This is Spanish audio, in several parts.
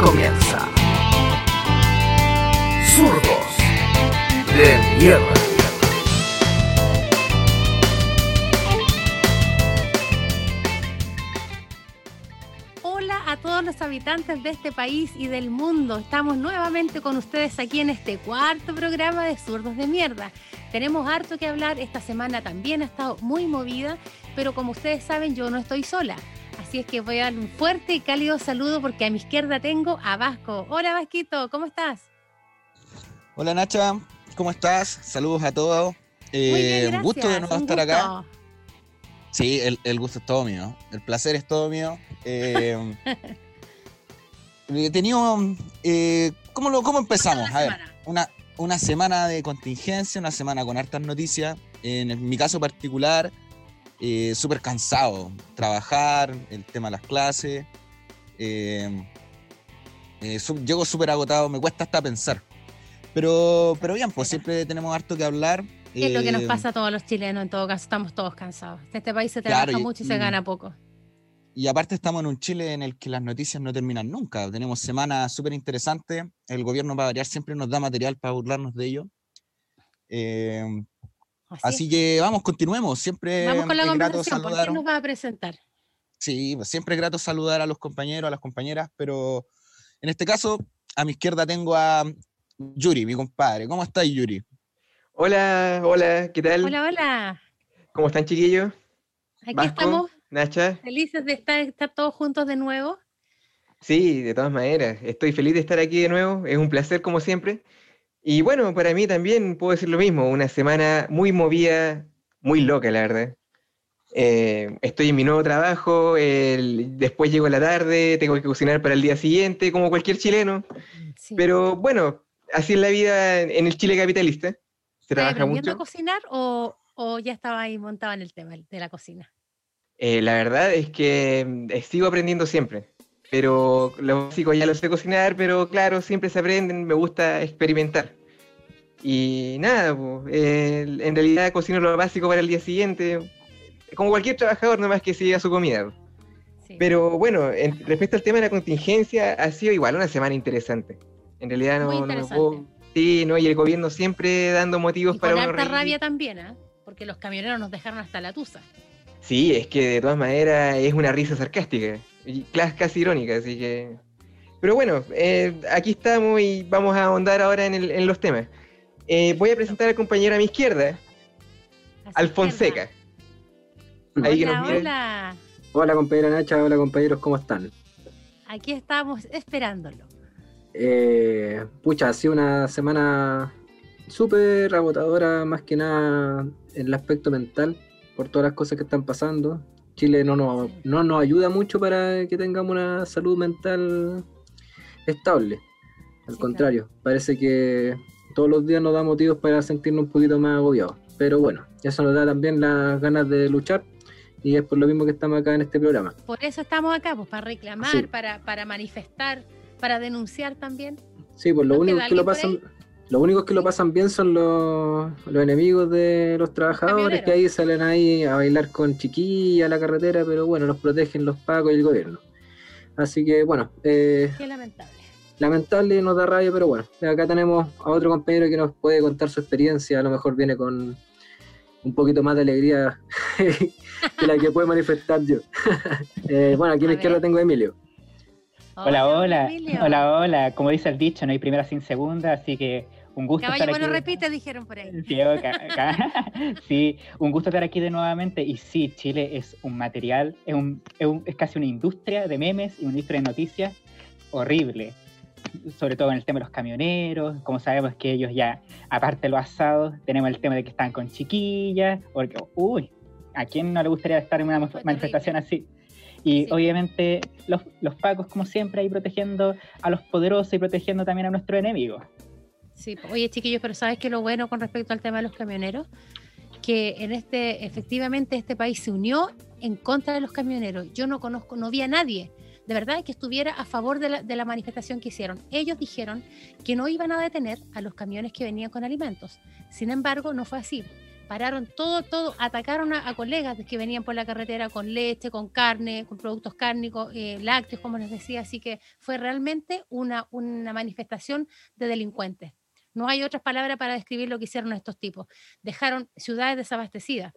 comienza. Zurdos de mierda. Hola a todos los habitantes de este país y del mundo. Estamos nuevamente con ustedes aquí en este cuarto programa de Zurdos de Mierda. Tenemos harto que hablar. Esta semana también ha estado muy movida, pero como ustedes saben, yo no estoy sola. Así es que voy a dar un fuerte y cálido saludo porque a mi izquierda tengo a Vasco. Hola Vasquito, ¿cómo estás? Hola Nacha, ¿cómo estás? Saludos a todos. Bien, Eh, un gusto de nuevo estar acá. Sí, el, el gusto es todo mío. El placer es todo mío. Eh, he tenido. eh, ¿cómo, lo, ¿Cómo empezamos? Una A ver, semana. una, una semana de contingencia, una semana con hartas noticias. En mi caso particular, eh, súper cansado. Trabajar, el tema de las clases. eh, eh, llego súper agotado, me cuesta hasta pensar. Pero, pero bien, pues siempre tenemos harto que hablar. Es lo que nos eh, pasa a todos los chilenos, en todo caso, estamos todos cansados. En este país se Claro, trabaja y- mucho y se y- gana poco. Y aparte estamos en un Chile en el que las noticias no terminan nunca. Tenemos semanas súper interesantes. El gobierno para variar siempre nos da material para burlarnos de ello. Eh, Así, que vamos, continuemos. Siempre Vamos con la es grato conversación. ¿Por saludar. qué nos va a presentar? Sí, pues siempre es grato saludar a los compañeros, a las compañeras, pero en este caso, a mi izquierda tengo a Yuri, mi compadre. ¿Cómo estás, Yuri? Hola, hola, ¿qué tal? Hola, hola. ¿Cómo están, chiquillos? Aquí Vasco, estamos Nacha. felices de estar, estar todos juntos de nuevo. Sí, de todas maneras, estoy feliz de estar aquí de nuevo, es un placer como siempre. Y bueno, para mí también puedo decir lo mismo, una semana muy movida, muy loca, la verdad. Eh, estoy en mi nuevo trabajo, el- después llego a la tarde, tengo que cocinar para el día siguiente, como cualquier chileno. Sí. Pero bueno, así es la vida en el Chile capitalista. Se ¿Estás trabaja aprendiendo a cocinar o, o ya estaba ahí montado en el tema de la cocina? Eh, la verdad es que mm, sigo aprendiendo siempre, pero lo básico ya lo sé cocinar, pero claro, siempre se aprenden, me gusta experimentar. Y nada, po, eh, en realidad cocino lo básico para el día siguiente, como cualquier trabajador, nomás que siga su comida. Sí. Pero bueno, en- respecto al tema de la contingencia, ha sido igual una semana interesante. En realidad no, no puedo... Sí, ¿no? Y el gobierno siempre dando motivos y para con harta rabia también, ¿ah? Porque los camioneros nos dejaron hasta la tusa. Sí, es que de todas maneras es una risa sarcástica y casi irónica, así que... Pero bueno, eh, aquí estamos y vamos a ahondar ahora en, el- en los temas. Eh, voy a presentar al compañero a mi izquierda, Alfonseca. Ahí que Hola, nos miren. hola. Hola compañera Nacha, hola compañeros, ¿cómo están? Aquí estamos esperándolo. Eh, pucha, ha sido una semana súper agotadora, más que nada en el aspecto mental, por todas las cosas que están pasando. Chile no nos, no nos ayuda mucho para que tengamos una salud mental estable. Al Sí, contrario, parece que todos los días nos da motivos para sentirnos un poquito más agobiados. Pero bueno, eso nos da también las ganas de luchar y es por lo mismo que estamos acá en este programa. Por eso estamos acá, pues para reclamar, Sí. para, para manifestar, para denunciar también. Sí, pues lo ¿No único que lo pasan, los únicos que lo pasan bien son los, los enemigos de los trabajadores que ahí salen ahí a bailar con chiquilla a la carretera, pero bueno, los protegen los pagos y el gobierno. Así que bueno, eh, Qué lamentable. lamentable y nos da rabia, pero bueno, acá tenemos a otro compañero que nos puede contar su experiencia, a lo mejor viene con un poquito más de alegría que la que puede manifestar yo. Eh, bueno, aquí a A mi izquierda tengo a Emilio. Hola, hola, hola, hola. Como dice el dicho, no hay primera sin segunda, así que un gusto Caballo estar bueno aquí. repite, dijeron por ahí. Sí, un gusto estar aquí de nuevamente. Y sí, Chile es un material, es, un- es un- es casi una industria de memes y una industria de noticias horrible. Sobre todo en el tema de los camioneros, como sabemos que ellos ya, aparte de los asados, tenemos el tema de que están con chiquillas, porque, uy, ¿a quién no le gustaría estar en una Fue manifestación así? Y Sí. obviamente los, los pacos, como siempre, ahí protegiendo a los poderosos y protegiendo también a nuestros enemigos. Sí, oye chiquillos, pero ¿sabes qué lo bueno con respecto al tema de los camioneros? Que en este, efectivamente, este país se unió en contra de los camioneros. Yo no conozco, no vi a nadie, de verdad, que estuviera a favor de la, de la manifestación que hicieron. Ellos dijeron que no iban a detener a los camiones que venían con alimentos. Sin embargo, no fue así. pararon todo, todo, atacaron a, colegas que venían por la carretera con leche, con carne, con productos cárnicos, eh, lácteos, como les decía, así que fue realmente una, una manifestación de delincuentes. No hay otras palabras para describir lo que hicieron estos tipos. Dejaron ciudades desabastecidas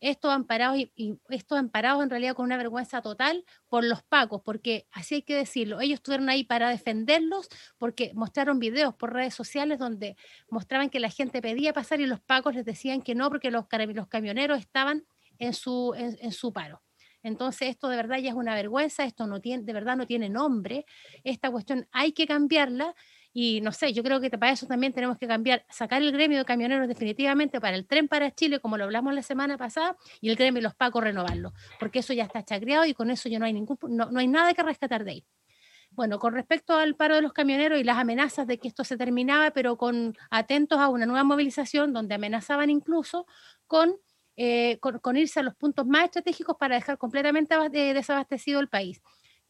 estos amparados y, y estos en realidad con una vergüenza total por los pacos, porque así hay que decirlo, ellos estuvieron ahí para defenderlos porque mostraron videos por redes sociales donde mostraban que la gente pedía pasar y los pacos les decían que no porque los, los camioneros estaban en su, en su paro. Entonces, esto de verdad ya es una vergüenza, esto no tiene, de verdad no tiene nombre, esta cuestión hay que cambiarla y no sé, yo creo que para eso también tenemos que cambiar, sacar el gremio de camioneros definitivamente para el tren para Chile, como lo hablamos la semana pasada, y el gremio de los pacos renovarlo, porque eso ya está chacreado y con eso ya no hay, ningún, no, no hay nada que rescatar de ahí. Bueno, con respecto al paro de los camioneros y las amenazas de que esto se terminaba, pero con atentos a una nueva movilización donde amenazaban incluso con, eh, con, irse a los puntos más estratégicos para dejar completamente desabastecido el país.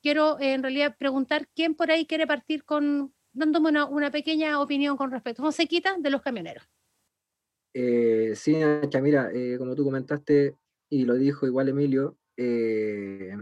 Quiero eh, en realidad preguntar quién por ahí quiere partir con, dándome una, pequeña opinión con respecto. Josequita, de los camioneros. Eh, sí, Nacha, mira, eh, como tú comentaste y lo dijo igual Emilio, eh,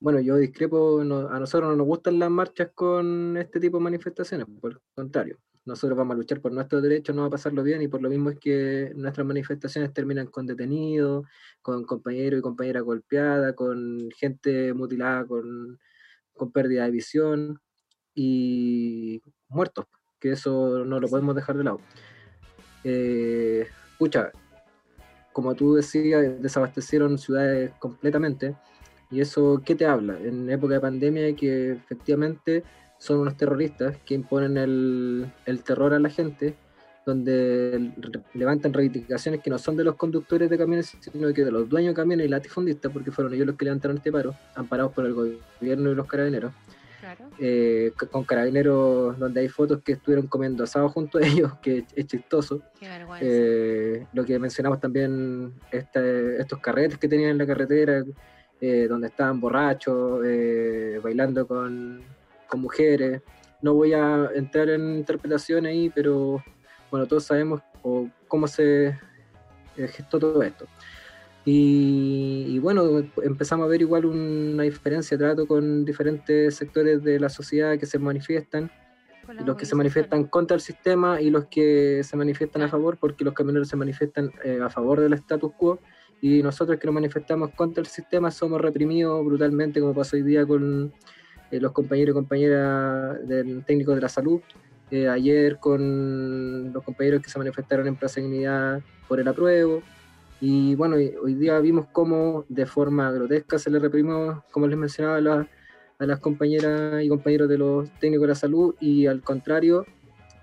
bueno, yo discrepo, a nosotros no nos gustan las marchas con este tipo de manifestaciones, por el contrario, nosotros vamos a luchar por nuestros derechos, no va a pasarlo bien y por lo mismo es que nuestras manifestaciones terminan con detenidos, con compañeros y compañeras golpeadas, con gente mutilada, con, con pérdida de visión y muertos, que eso no lo podemos dejar de lado. Eh, como tú decías, desabastecieron ciudades completamente, y eso, ¿qué te habla? En época de pandemia que efectivamente son unos terroristas que imponen el, el terror a la gente, donde levantan reivindicaciones que no son de los conductores de camiones, sino que de los dueños de camiones y latifundistas, porque fueron ellos los que levantaron este paro, amparados por el gobierno y los carabineros. Eh, con carabineros donde hay fotos que estuvieron comiendo asado junto a ellos, que es chistoso. Eh, lo que mencionamos también, este, estos carretes que tenían en la carretera, eh, donde estaban borrachos, bailando con, con, mujeres. No voy a entrar en interpretación ahí, pero bueno, todos sabemos cómo se gestó todo esto. Y, bueno, empezamos a ver igual una diferencia de trato con diferentes sectores de la sociedad que se manifiestan, los que se manifiestan contra el sistema y los que se manifiestan a favor, porque los camioneros se manifiestan eh, a favor del status quo. Y nosotros que nos manifestamos contra el sistema somos reprimidos brutalmente, como pasó hoy día con eh, los compañeros y compañeras del técnico de la salud, eh, ayer con los compañeros que se manifestaron en Plaza Dignidad por el apruebo. Y bueno, hoy día vimos cómo de forma grotesca se le reprimió, como les mencionaba, a, las compañeras y compañeros de los técnicos de la salud y al contrario,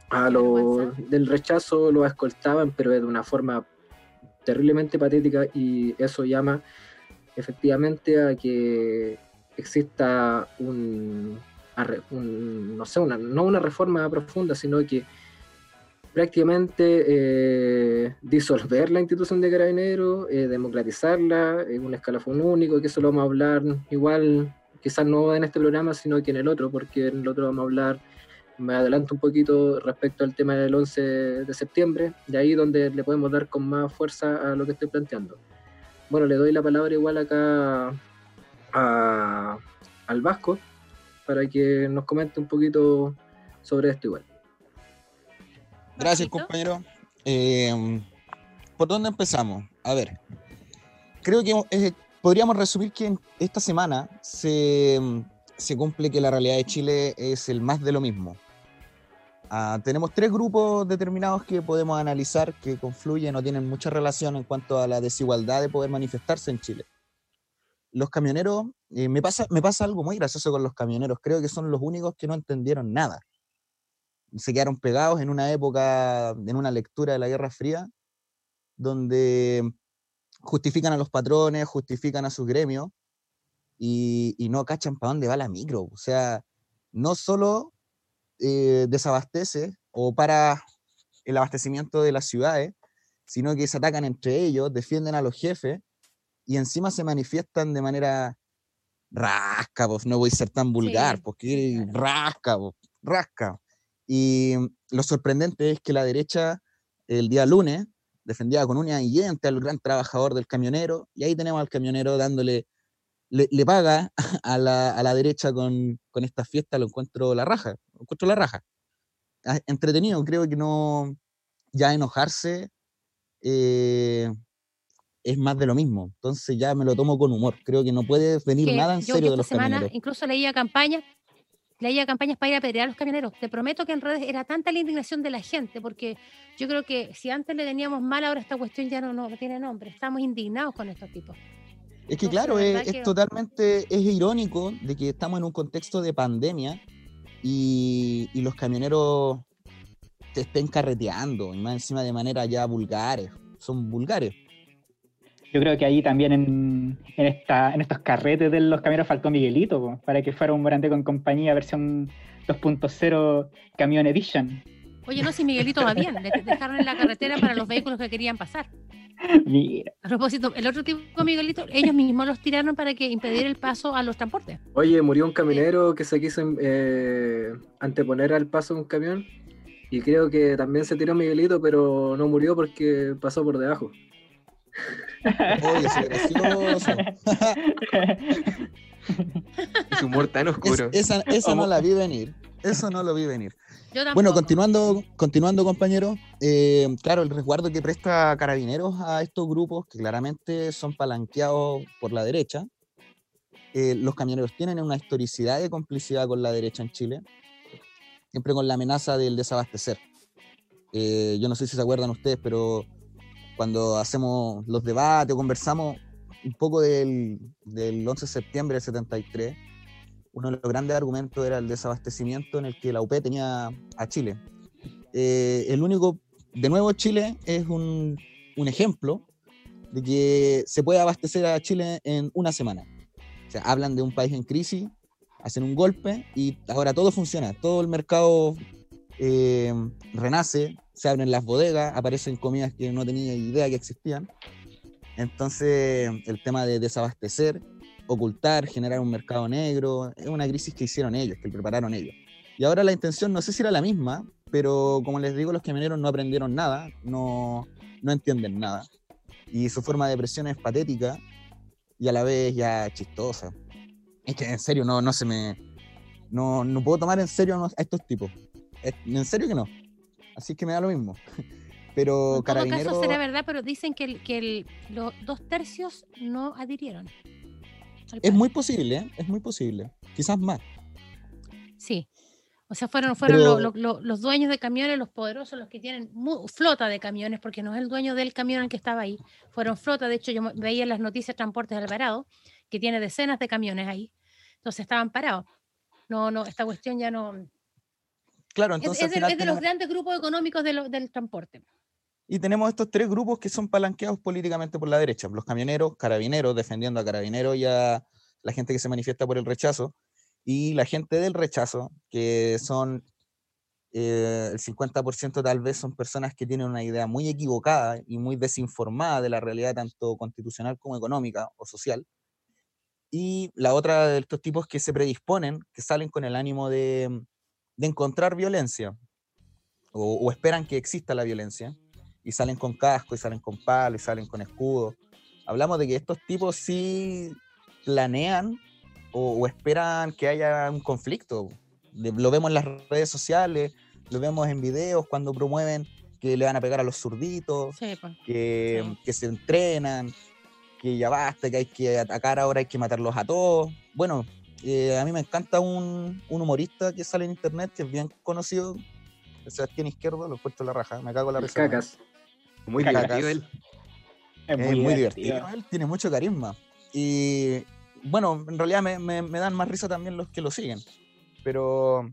a los del rechazo lo escoltaban, pero de una forma terriblemente patética y eso llama efectivamente a que exista un, un no sé, una, no una reforma profunda, sino que prácticamente eh, disolver la institución de carabineros, eh, democratizarla en un escalafón único, que eso lo vamos a hablar igual, quizás no en este programa, sino que en el otro, porque en el otro vamos a hablar, me adelanto un poquito respecto al tema del 11 de septiembre, de ahí donde le podemos dar con más fuerza a lo que estoy planteando. Bueno, le doy la palabra igual acá al Vasco para que nos comente un poquito sobre esto igual. Gracias, compañero. Em, ¿Por dónde empezamos? A ver, creo que eh, podríamos resumir que esta semana se, se, cumple que la realidad de Chile es el más de lo mismo. Ah, tenemos tres grupos determinados que podemos analizar que confluyen o tienen mucha relación en cuanto a la desigualdad de poder manifestarse en Chile. Los camioneros, eh, me, pasa, me pasa algo muy gracioso con los camioneros, creo que son los únicos que no entendieron nada se quedaron pegados en una época, en una lectura de la Guerra Fría, donde justifican a los patrones, justifican a sus gremios y, no cachan para dónde va la micro. O sea, no solo eh, desabastece o para el abastecimiento de las ciudades, sino que se atacan entre ellos, defienden a los jefes y encima se manifiestan de manera rasca, pues no voy a ser tan vulgar, porque rasca, rasca. Y lo sorprendente es que la derecha, el día lunes, defendía con uña y dientes al gran trabajador del camionero, y ahí tenemos al camionero dándole, le, le paga a la, a la derecha con, con esta fiesta, lo encuentro la raja, lo encuentro la raja. Ah, Entretenido, creo que no, ya enojarse eh, es más de lo mismo, entonces ya me lo tomo con humor, creo que no puede venir que nada en yo serio que de esta los semana camioneros. incluso leía campañas, leía campañas para ir a pelear a los camioneros. Te prometo que en redes era tanta la indignación de la gente, porque yo creo que si antes le teníamos mal, ahora esta cuestión ya no, no tiene nombre. Estamos indignados con estos tipos. Es que Entonces, claro, es, es totalmente, es irónico de que estamos en un contexto de pandemia y, y los camioneros te estén carreteando, y más encima de manera ya vulgares, son vulgares. Yo creo que ahí también en, en, esta, en estos carretes de los camioneros faltó Miguelito, po, para que fuera un Morante con compañía versión 2.0 Camion Edition. Oye, no, si Miguelito va bien, le dejaron en la carretera para los vehículos que querían pasar. Mira, A propósito, el otro tipo, Miguelito, ellos mismos los tiraron para que impedir el paso a los transportes. Oye, murió un camionero que se quiso eh, anteponer al paso de un camión. Y creo que también se tiró Miguelito, pero no murió porque pasó por debajo. Oye, ese gracioso. Ese humor tan Es- oscuro. esa esa no la vi venir. Eso no lo vi venir. Bueno, continuando, continuando compañeros, eh, claro, el resguardo que presta Carabineros a estos grupos, que claramente son palanqueados por la derecha, eh, los camioneros tienen una historicidad de complicidad con la derecha en Chile, siempre con la amenaza del desabastecer. Eh, yo no sé si se acuerdan ustedes, pero cuando hacemos los debates o conversamos un poco del, del 11 de septiembre del 73, uno de los grandes argumentos era el desabastecimiento en el que la UP tenía a Chile. Eh, el único, de nuevo Chile es un, un ejemplo de que se puede abastecer a Chile en una semana. O sea, hablan de un país en crisis, hacen un golpe y ahora todo funciona, todo el mercado eh, renace, se abren las bodegas, aparecen comidas que no tenía idea que existían. Entonces, el tema de desabastecer, ocultar, generar un mercado negro, es una crisis que hicieron ellos, que prepararon ellos. Y ahora la intención no sé si era la misma, pero como les digo, los camioneros no aprendieron nada, no, no entienden nada. Y su forma de presión es patética y a la vez ya chistosa. Es que en serio no, no se me... No, no puedo tomar en serio a estos tipos. En serio que no. Así que me da lo mismo. Pero en todo caso será verdad, pero dicen que, el- que el- los dos tercios no adhirieron. Es muy posible, ¿eh? es muy posible. Quizás más. Sí. O sea, fueron, fueron Pero- lo- lo- lo- los dueños de camiones, los poderosos, los que tienen mu- flota de camiones, porque no es el dueño del camión el que estaba ahí. Fueron flota, de hecho, yo veía en las noticias Transportes Alvarado, que tiene decenas de camiones ahí. Entonces estaban parados. No, no, esta cuestión ya no. Claro, Es, entonces es de, final es de los tenemos- grandes grupos económicos de lo- del transporte. Y tenemos estos tres grupos que son palanqueados políticamente por la derecha. Los camioneros, carabineros, defendiendo a carabineros y a la gente que se manifiesta por el rechazo. Y la gente del rechazo, que son eh, el 50% tal vez son personas que tienen una idea muy equivocada y muy desinformada de la realidad tanto constitucional como económica o social. Y la otra de estos tipos que se predisponen, que salen con el ánimo de, de encontrar violencia o, o esperan que exista la violencia y salen con casco y salen con palo y salen con escudo. Hablamos de que estos tipos sí planean o, o esperan que haya un conflicto. De- lo vemos en las redes sociales, lo vemos en videos cuando promueven que le van a pegar a los zurditos, Sí, pues. que, Sí. que se entrenan, que ya basta, que hay que atacar ahora, hay que matarlos a todos. Bueno, eh, a mí me encanta un, un humorista que sale en internet, que es bien conocido, Sebastián Izquierdo, lo he puesto la raja, me cago en la risa. cacas. Muy Cacas. divertido él. Es Es muy, divertido. Él tiene mucho carisma. Y bueno, en realidad me, me- me dan más risa también los que lo siguen. Pero,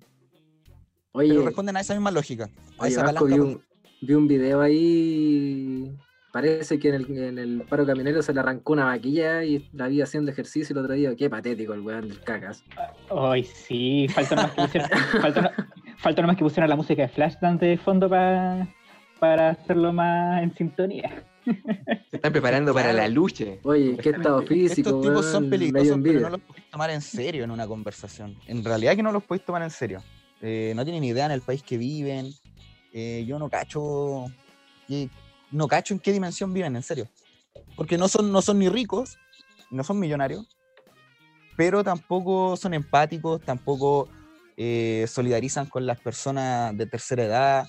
Oye, pero responden a esa misma lógica. A oye esa Vasco, vi un, vi un video ahí. Parece que en el, en el paro caminero se le arrancó una vaquilla y la vi haciendo ejercicio el otro día. Qué patético el weón del cacas. Ay, sí, falta nomás que pusieran, falta, no- falta nomás que pusieran la música de Flashdance de fondo pa- para hacerlo más en sintonía. Se están preparando para la lucha. Oye, qué estado físico, Estos tipos son peligrosos, pero no los podéis tomar en serio en una conversación. En realidad que no los podéis tomar en serio. Eh, no tienen idea en el país que viven. Eh, yo no cacho qué, no cacho en qué dimensión viven, en serio. Porque no son, no son ni ricos, no son millonarios, pero tampoco son empáticos, tampoco eh, solidarizan con las personas de tercera edad,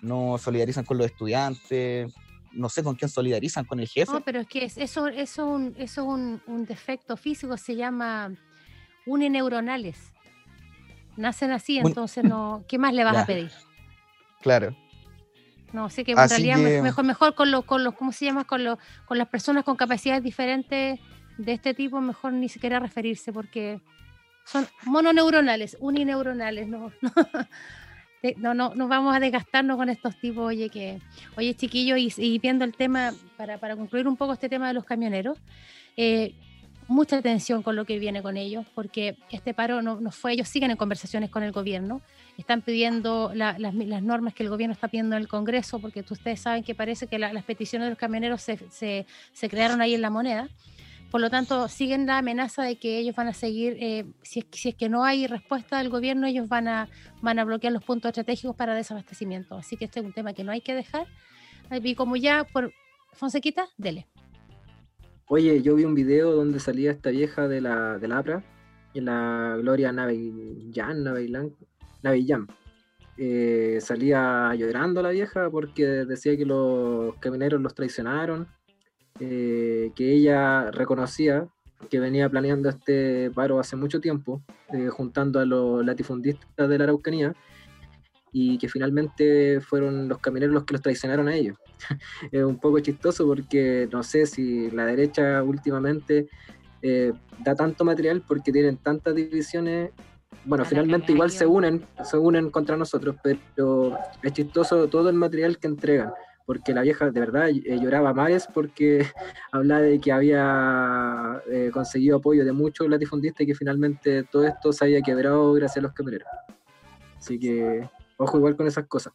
no solidarizan con los estudiantes, no sé con quién solidarizan, con el jefe. No, pero es que es- eso, eso, un, eso es un, un defecto físico, se llama uneneuronales. Nacen así, entonces no, ¿qué más le vas a pedir? Claro. No, sé que en Así realidad que- mejor, mejor con los, con los, ¿cómo se llama? Con los, con las personas con capacidades diferentes de este tipo, mejor ni siquiera referirse, porque son mononeuronales, unineuronales, no, no, no, no, no vamos a desgastarnos con estos tipos, oye, que, oye, chiquillos, y, y viendo el tema, para, para concluir un poco este tema de los camioneros, eh, mucha atención con lo que viene con ellos, porque este paro no, no fue, ellos siguen en conversaciones con el gobierno, están pidiendo la- las, las normas que el gobierno está pidiendo en el Congreso, porque ustedes saben que parece que la- las peticiones de los camioneros se, se- se crearon ahí en la moneda. Por lo tanto, siguen la amenaza de que ellos van a seguir, eh, si, es, si es que no hay respuesta del gobierno, ellos van a, van a bloquear los puntos estratégicos para desabastecimiento. Así que este es un tema que no hay que dejar. Y como ya por Fonsequita, dele. Oye, yo vi un video donde salía esta vieja de la, de la APRA, y la Gloria Naveillán, Naveillán, Naveillán. Eh, salía llorando la vieja porque decía que los camioneros los traicionaron, eh, que ella reconocía que venía planeando este paro hace mucho tiempo, eh, juntando a los latifundistas de la Araucanía, y que finalmente fueron los camioneros los que los traicionaron a ellos es un poco chistoso porque no sé si la derecha últimamente eh, da tanto material porque tienen tantas divisiones. Bueno, Para finalmente igual se unen, se unen contra nosotros, pero es chistoso todo el material que entregan. Porque la vieja de verdad eh, lloraba mares porque hablaba de que había eh, conseguido apoyo de muchos latifundistas y que finalmente todo esto se había quebrado gracias a los camioneros. Así que ojo igual con esas cosas.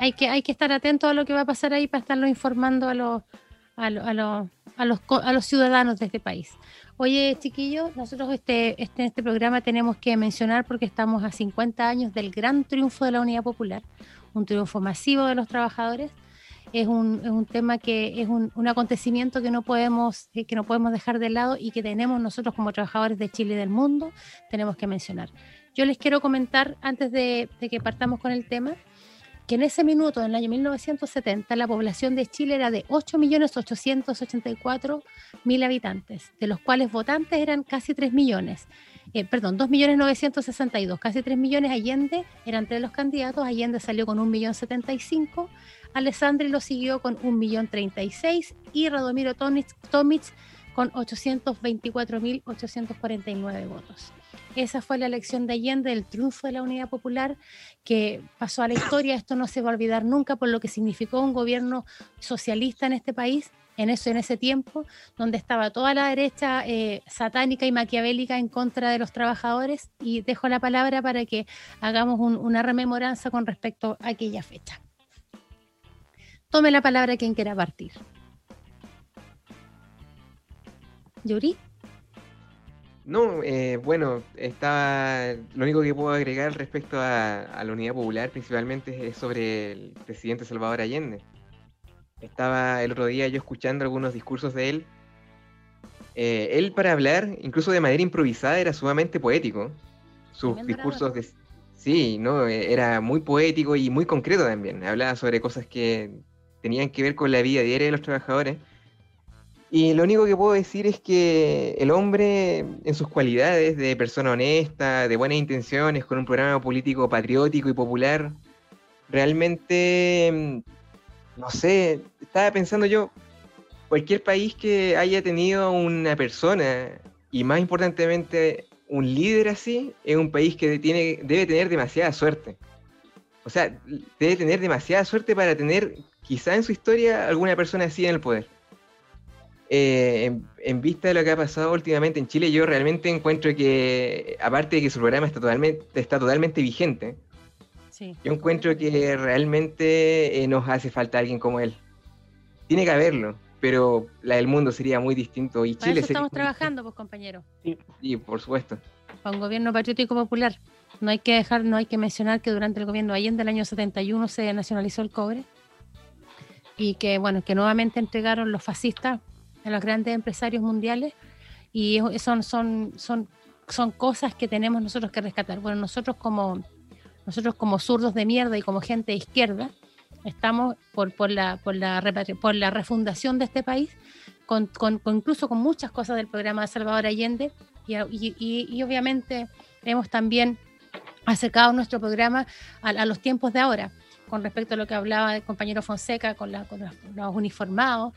hay que, hay que estar atento a lo que va a pasar ahí para estarlo informando a los, a, lo- a los, a los, a los ciudadanos de este país. Oye, chiquillos, nosotros este, este, este programa tenemos que mencionar porque estamos a 50 años del gran triunfo de la Unidad Popular, un triunfo masivo de los trabajadores. Es un, es un tema que es un, un acontecimiento que no, podemos, eh, que no podemos dejar de lado y que tenemos nosotros como trabajadores de Chile y del mundo, tenemos que mencionar. Yo les quiero comentar, antes de, de que partamos con el tema, que en ese minuto, en el año 1970, la población de Chile era de 8.884.000 habitantes, de los cuales votantes eran casi 3 millones. Eh, perdón, 2.962.000, casi 3 millones. Allende era entre los candidatos. Allende salió con 1.075.000. Alessandri lo siguió con 1.036.000 y Radomiro Tomic, con 824.849 votos. Esa fue la elección de Allende, el triunfo de la Unidad Popular, que pasó a la historia. Esto no se va a olvidar nunca por lo que significó un gobierno socialista en este país, en eso en ese tiempo, donde estaba toda la derecha eh, satánica y maquiavélica en contra de los trabajadores. Y dejo la palabra para que hagamos un- una rememoranza con respecto a aquella fecha. Tome la palabra quien quiera partir. Yuri. No, eh, bueno, estaba. Lo único que puedo agregar respecto a, a la Unidad Popular, principalmente, es sobre el presidente Salvador Allende. Estaba el otro día yo escuchando algunos discursos de él. Eh, él, para hablar, incluso de manera improvisada, era sumamente poético. Sus discursos de. Sí, ¿no? Eh, Era muy poético y muy concreto también. Hablaba sobre cosas que tenían que ver con la vida diaria de los trabajadores. Y lo único que puedo decir es que el hombre, en sus cualidades de persona honesta, de buenas intenciones, con un programa político patriótico y popular, realmente, mm, no sé, estaba pensando yo, cualquier país que haya tenido una persona, y más importantemente un líder así, es un país que tiene, debe tener demasiada suerte. O sea, debe tener demasiada suerte para tener quizá en su historia alguna persona así en el poder eh, en, en vista de lo que ha pasado últimamente en Chile, yo realmente encuentro que, aparte de que su programa está totalmente, está totalmente vigente, Sí. yo encuentro que realmente eh, nos hace falta alguien como él. Tiene que haberlo, pero la del mundo sería muy distinto y Para Chile eso estamos trabajando, pues compañero. distinto. Y por supuesto. para un gobierno patriótico popular. No hay que dejar, no hay que mencionar que durante el gobierno de Allende, el año 71, se nacionalizó el cobre. Y que, bueno, que nuevamente entregaron los fascistas a los grandes empresarios mundiales y son, son, son, son cosas que tenemos nosotros que rescatar. Bueno, nosotros como, nosotros como zurdos de mierda y como gente de izquierda, estamos por, por, la, por, la, por la refundación de este país, con, con, incluso con muchas cosas del programa de Salvador Allende, y, y, obviamente hemos también acercado nuestro programa a, los tiempos de ahora, con respecto a lo que hablaba el compañero Fonseca con, la, con los, uniformados.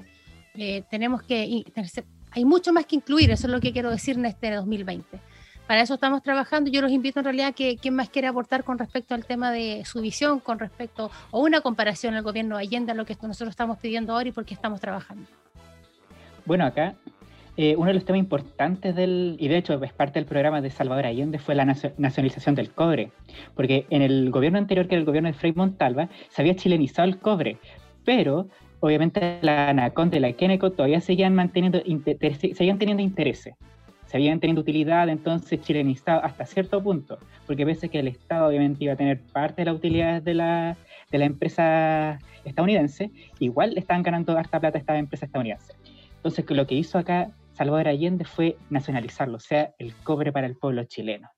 Eh, tenemos que, hay mucho más que incluir, eso es lo que quiero decir en este 2020. Para eso estamos trabajando. Yo los invito en realidad a que quien más quiere aportar con respecto al tema de su visión, con respecto, o una comparación al gobierno de Allende, a lo que nosotros estamos pidiendo ahora y por qué estamos trabajando. Bueno, acá eh, uno de los temas importantes del, y de hecho es parte del programa de Salvador Allende, fue la nacionalización del cobre. Porque en el gobierno anterior, que era el gobierno de Frei Montalva, se había chilenizado el cobre, pero obviamente la Anaconda y la Keneco todavía seguían manteniendo, seguían teniendo intereses, seguían teniendo utilidad, entonces chilenizado hasta cierto punto, porque pese que el Estado obviamente iba a tener parte de las utilidades de la, de la empresa estadounidense, igual estaban ganando harta plata a esta empresa estadounidense. Entonces, lo que hizo acá Salvador Allende fue nacionalizarlo, o sea, el cobre para el pueblo chileno.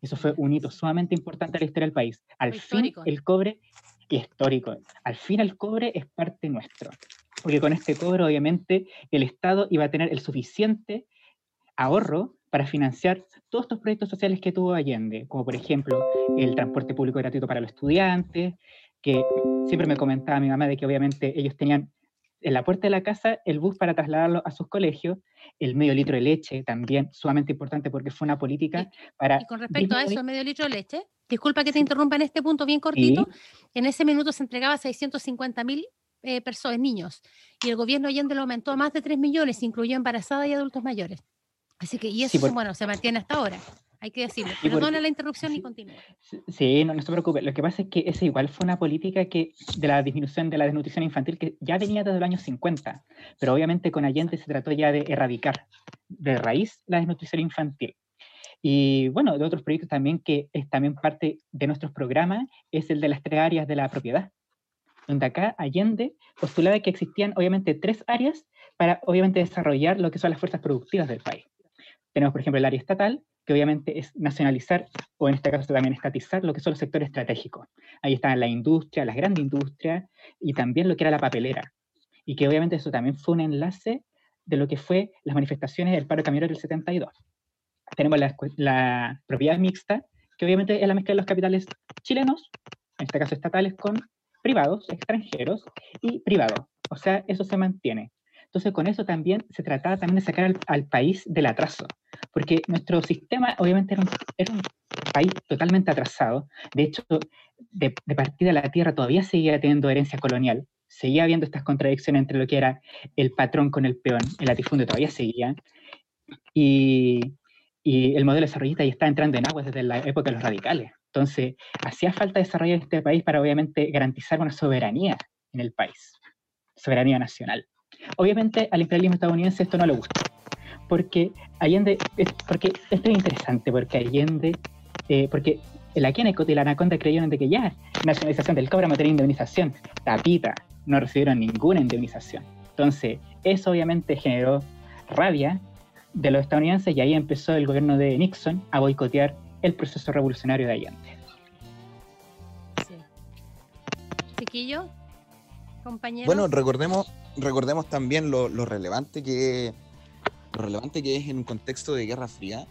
Eso fue un hito sumamente importante en la historia del país. Al fin, el cobre, histórico, al fin el cobre es parte nuestro. Porque con este cobre, obviamente, el Estado iba a tener el suficiente ahorro para financiar todos estos proyectos sociales que tuvo Allende, como por ejemplo el transporte público gratuito para los estudiantes, que siempre me comentaba mi mamá de que obviamente ellos tenían en la puerta de la casa el bus para trasladarlo a sus colegios, el medio litro de leche también, sumamente importante porque fue una política para... Y con respecto a eso, el medio litro de leche, disculpa que te interrumpa en este punto bien cortito, en ese minuto se entregaba a 650 mil eh, personas, niños, y el gobierno Allende lo aumentó a más de 3 millones, incluyó embarazadas y adultos mayores. Así que, y eso, bueno, se mantiene hasta ahora hay que decirlo. Perdona la interrupción y continúa. Sí, no, no, se preocupe. Lo que pasa es que esa igual fue una política que de la disminución de la desnutrición infantil que ya venía desde los años 50, pero obviamente con Allende se trató ya de erradicar de raíz la desnutrición infantil. Y bueno, de otros proyectos también que es también parte de nuestros programas es el de las tres áreas de la propiedad, donde acá Allende postulaba que existían obviamente tres áreas para obviamente desarrollar lo que son las fuerzas productivas del país. Tenemos, por ejemplo, el área estatal, que obviamente es nacionalizar, o en este caso también estatizar, lo que son los sectores estratégicos. Ahí está la industria, las grandes industrias, y también lo que era la papelera. Y que obviamente eso también fue un enlace de lo que fue las manifestaciones del paro camionero del 72. Tenemos la, la propiedad mixta, que obviamente es la mezcla de los capitales chilenos, en este caso estatales, con privados, extranjeros y privados. O sea, eso se mantiene. Entonces, con eso también se trataba también de sacar al, país del atraso, porque nuestro sistema obviamente era un, país totalmente atrasado. De hecho, de, partida de la tierra todavía seguía teniendo herencia colonial, seguía habiendo estas contradicciones entre lo que era el patrón con el peón, el latifundio todavía seguía, y, y el modelo desarrollista ya está entrando en agua desde la época de los radicales. Entonces, hacía falta desarrollar este país para obviamente garantizar una soberanía en el país, soberanía nacional. Obviamente al imperialismo estadounidense esto no le gusta, porque Allende, porque esto es interesante, porque Allende, eh, porque el Kennecott y la Anaconda creyeron de que ya, nacionalización del cobre, no tener indemnización, tapita, no recibieron ninguna indemnización. Entonces, eso obviamente generó rabia de los estadounidenses y ahí empezó el gobierno de Nixon a boicotear el proceso revolucionario de Allende. Sí. Chiquillo, compañero. Bueno, recordemos recordemos también lo, relevante que lo relevante que es en un contexto de Guerra Fría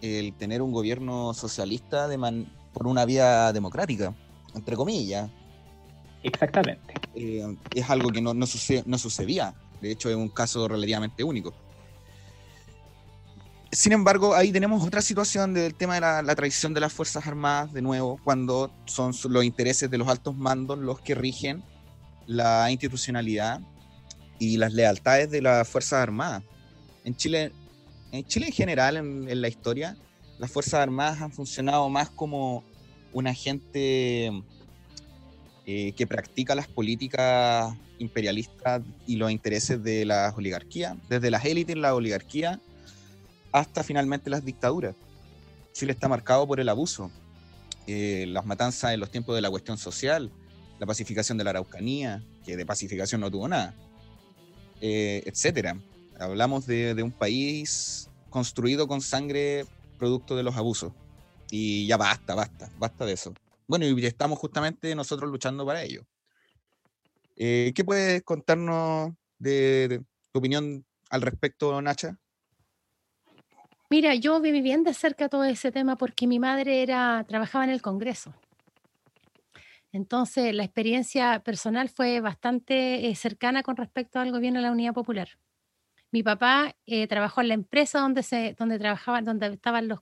el tener un gobierno socialista de por una vía democrática, entre comillas. Exactamente. Eh, es algo que no, no, no sucedía. De hecho, es un caso relativamente único. Sin embargo, ahí tenemos otra situación del tema de la, la, traición de las Fuerzas Armadas, de nuevo, cuando son los intereses de los altos mandos los que rigen la institucionalidad y las lealtades de las Fuerzas Armadas. En Chile, en Chile en general, en, la historia, las Fuerzas Armadas han funcionado más como un agente eh, que practica las políticas imperialistas y los intereses de las oligarquías, desde las élites, la oligarquía, hasta finalmente las dictaduras. Chile está marcado por el abuso, eh, las matanzas en los tiempos de la cuestión social, la pacificación de la Araucanía, que de pacificación no tuvo nada, eh, etcétera. Hablamos de, un país construido con sangre producto de los abusos. Y ya basta, basta, basta de eso. Bueno, y estamos justamente nosotros luchando para ello. Eh, ¿Qué puedes contarnos de, de tu opinión al respecto, Nacha? Mira, yo viví bien de cerca todo ese tema porque mi madre era, trabajaba en el Congreso. Entonces, la experiencia personal fue bastante eh, cercana con respecto al gobierno de la Unidad Popular. Mi papá eh, trabajó en la empresa donde se, donde trabajaban, donde estaban los,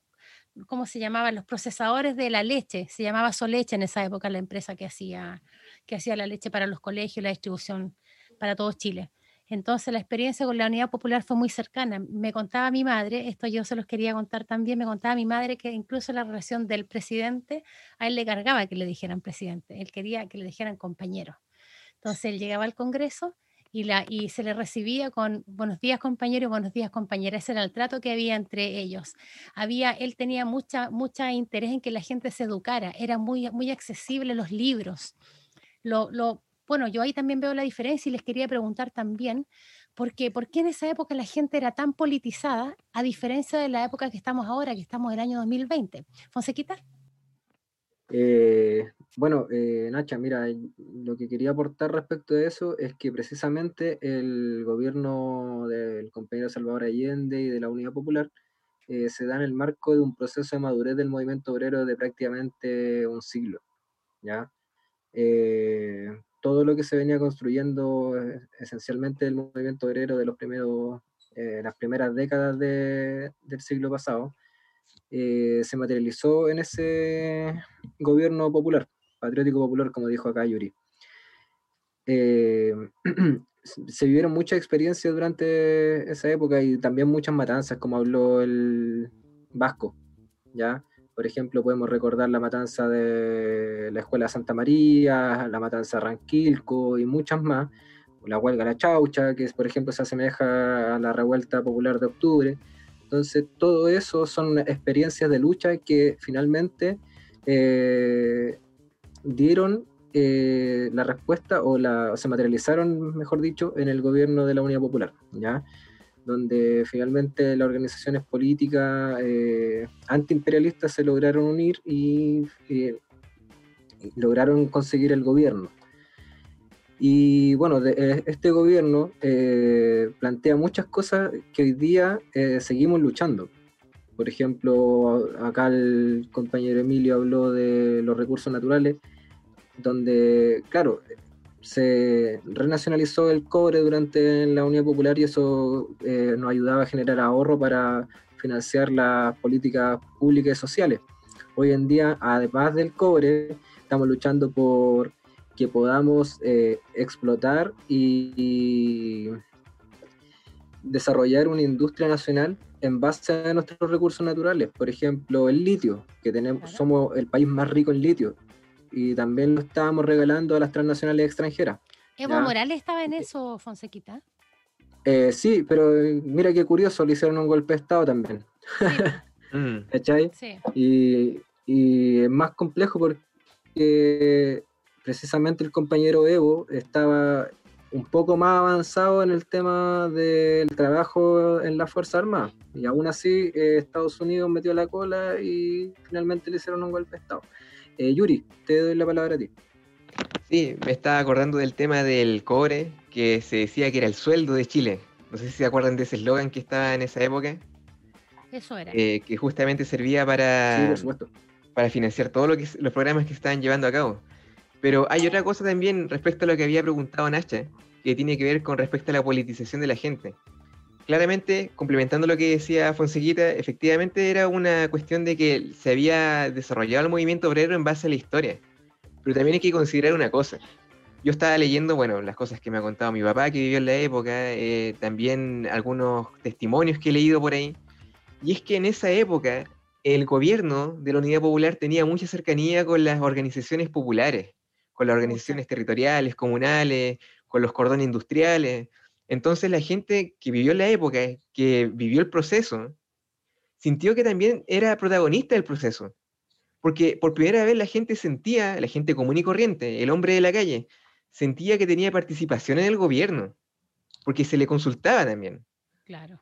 ¿cómo se llamaban? Los procesadores de la leche. Se llamaba Soleche en esa época la empresa que hacía, que hacía la leche para los colegios, la distribución para todo Chile. Entonces la experiencia con la Unidad Popular fue muy cercana. Me contaba mi madre, esto yo se los quería contar también, me contaba mi madre que incluso la relación del presidente, a él le cargaba que le dijeran presidente, él quería que le dijeran compañero. Entonces él llegaba al Congreso y, se le recibía con buenos días compañero buenos días compañera. Ese era el trato que había entre ellos. Había, él tenía mucha, mucha interés en que la gente se educara, era muy, muy accesible los libros. Lo, bueno, yo ahí también veo la diferencia y les quería preguntar también, ¿por qué, ¿por qué en esa época la gente era tan politizada a diferencia de la época que estamos ahora, que estamos en el año 2020? Fonsequita. Eh, bueno, eh, Nacha, mira, lo que quería aportar respecto de eso es que precisamente el gobierno del compañero Salvador Allende y de la Unidad Popular eh, se da en el marco de un proceso de madurez del movimiento obrero de prácticamente un siglo, ¿ya? Todo lo que se venía construyendo eh, esencialmente del movimiento obrero de los primeros, eh, las primeras décadas de, del siglo pasado, eh, se materializó en ese gobierno popular, patriótico popular, como dijo acá Yuri. Eh, se vivieron muchas experiencias durante esa época y también muchas matanzas, como habló el Vasco, ¿ya? Por ejemplo, podemos recordar la matanza de la Escuela Santa María, la matanza de Ranquilco y muchas más. La huelga La Chaucha, que por ejemplo se asemeja a la revuelta popular de octubre. Entonces, todo eso son experiencias de lucha que finalmente eh, dieron eh, la respuesta o se materializaron, mejor dicho, en el gobierno de la Unidad Popular. ¿ya? Donde finalmente las organizaciones políticas eh, antiimperialistas se lograron unir y, y, lograron conseguir el gobierno. Y bueno, eh, este gobierno eh, plantea muchas cosas que hoy día eh, seguimos luchando. Por ejemplo, acá el compañero Emilio habló de los recursos naturales, donde, claro, se renacionalizó el cobre durante la Unión Popular y eso eh, nos ayudaba a generar ahorro para financiar las políticas públicas y sociales. Hoy en día, además del cobre, estamos luchando por que podamos eh, explotar y, y, desarrollar una industria nacional en base a nuestros recursos naturales. Por ejemplo, el litio, que tenemos, somos el país más rico en litio y también lo estábamos regalando a las transnacionales extranjeras. ¿Evo ¿ya? Morales estaba en eso, Fonsequita? Eh, sí, pero mira qué curioso, le hicieron un golpe de Estado también. Sí. ¿Cachai? Sí. Y, y, es más complejo porque precisamente el compañero Evo estaba un poco más avanzado en el tema del trabajo en la Fuerza Armada. Y aún así eh, Estados Unidos metió la cola y finalmente le hicieron un golpe de Estado. Eh, Yuri, te doy la palabra a ti. Sí, me estaba acordando del tema del cobre, que se decía que era el sueldo de Chile. No sé si se acuerdan de ese eslogan que estaba en esa época. Eso era. Eh, que justamente servía para, sí, para financiar todos lo los programas que se estaban llevando a cabo. Pero hay otra cosa también respecto a lo que había preguntado Nacha, que tiene que ver con respecto a la politización de la gente. Claramente, complementando lo que decía Fonsequita, efectivamente era una cuestión de que se había desarrollado el movimiento obrero en base a la historia. Pero también hay que considerar una cosa. Yo estaba leyendo, bueno, las cosas que me ha contado mi papá que vivió en la época, eh, también algunos testimonios que he leído por ahí. Y es que en esa época el gobierno de la Unidad Popular tenía mucha cercanía con las organizaciones populares, con las organizaciones territoriales, comunales, con los cordones industriales. Entonces la gente que vivió la época, que vivió el proceso, sintió que también era protagonista del proceso. porque por primera vez la gente sentía, la gente común y corriente, el hombre de la calle, sentía que tenía participación en el gobierno, porque se le consultaba también. Claro.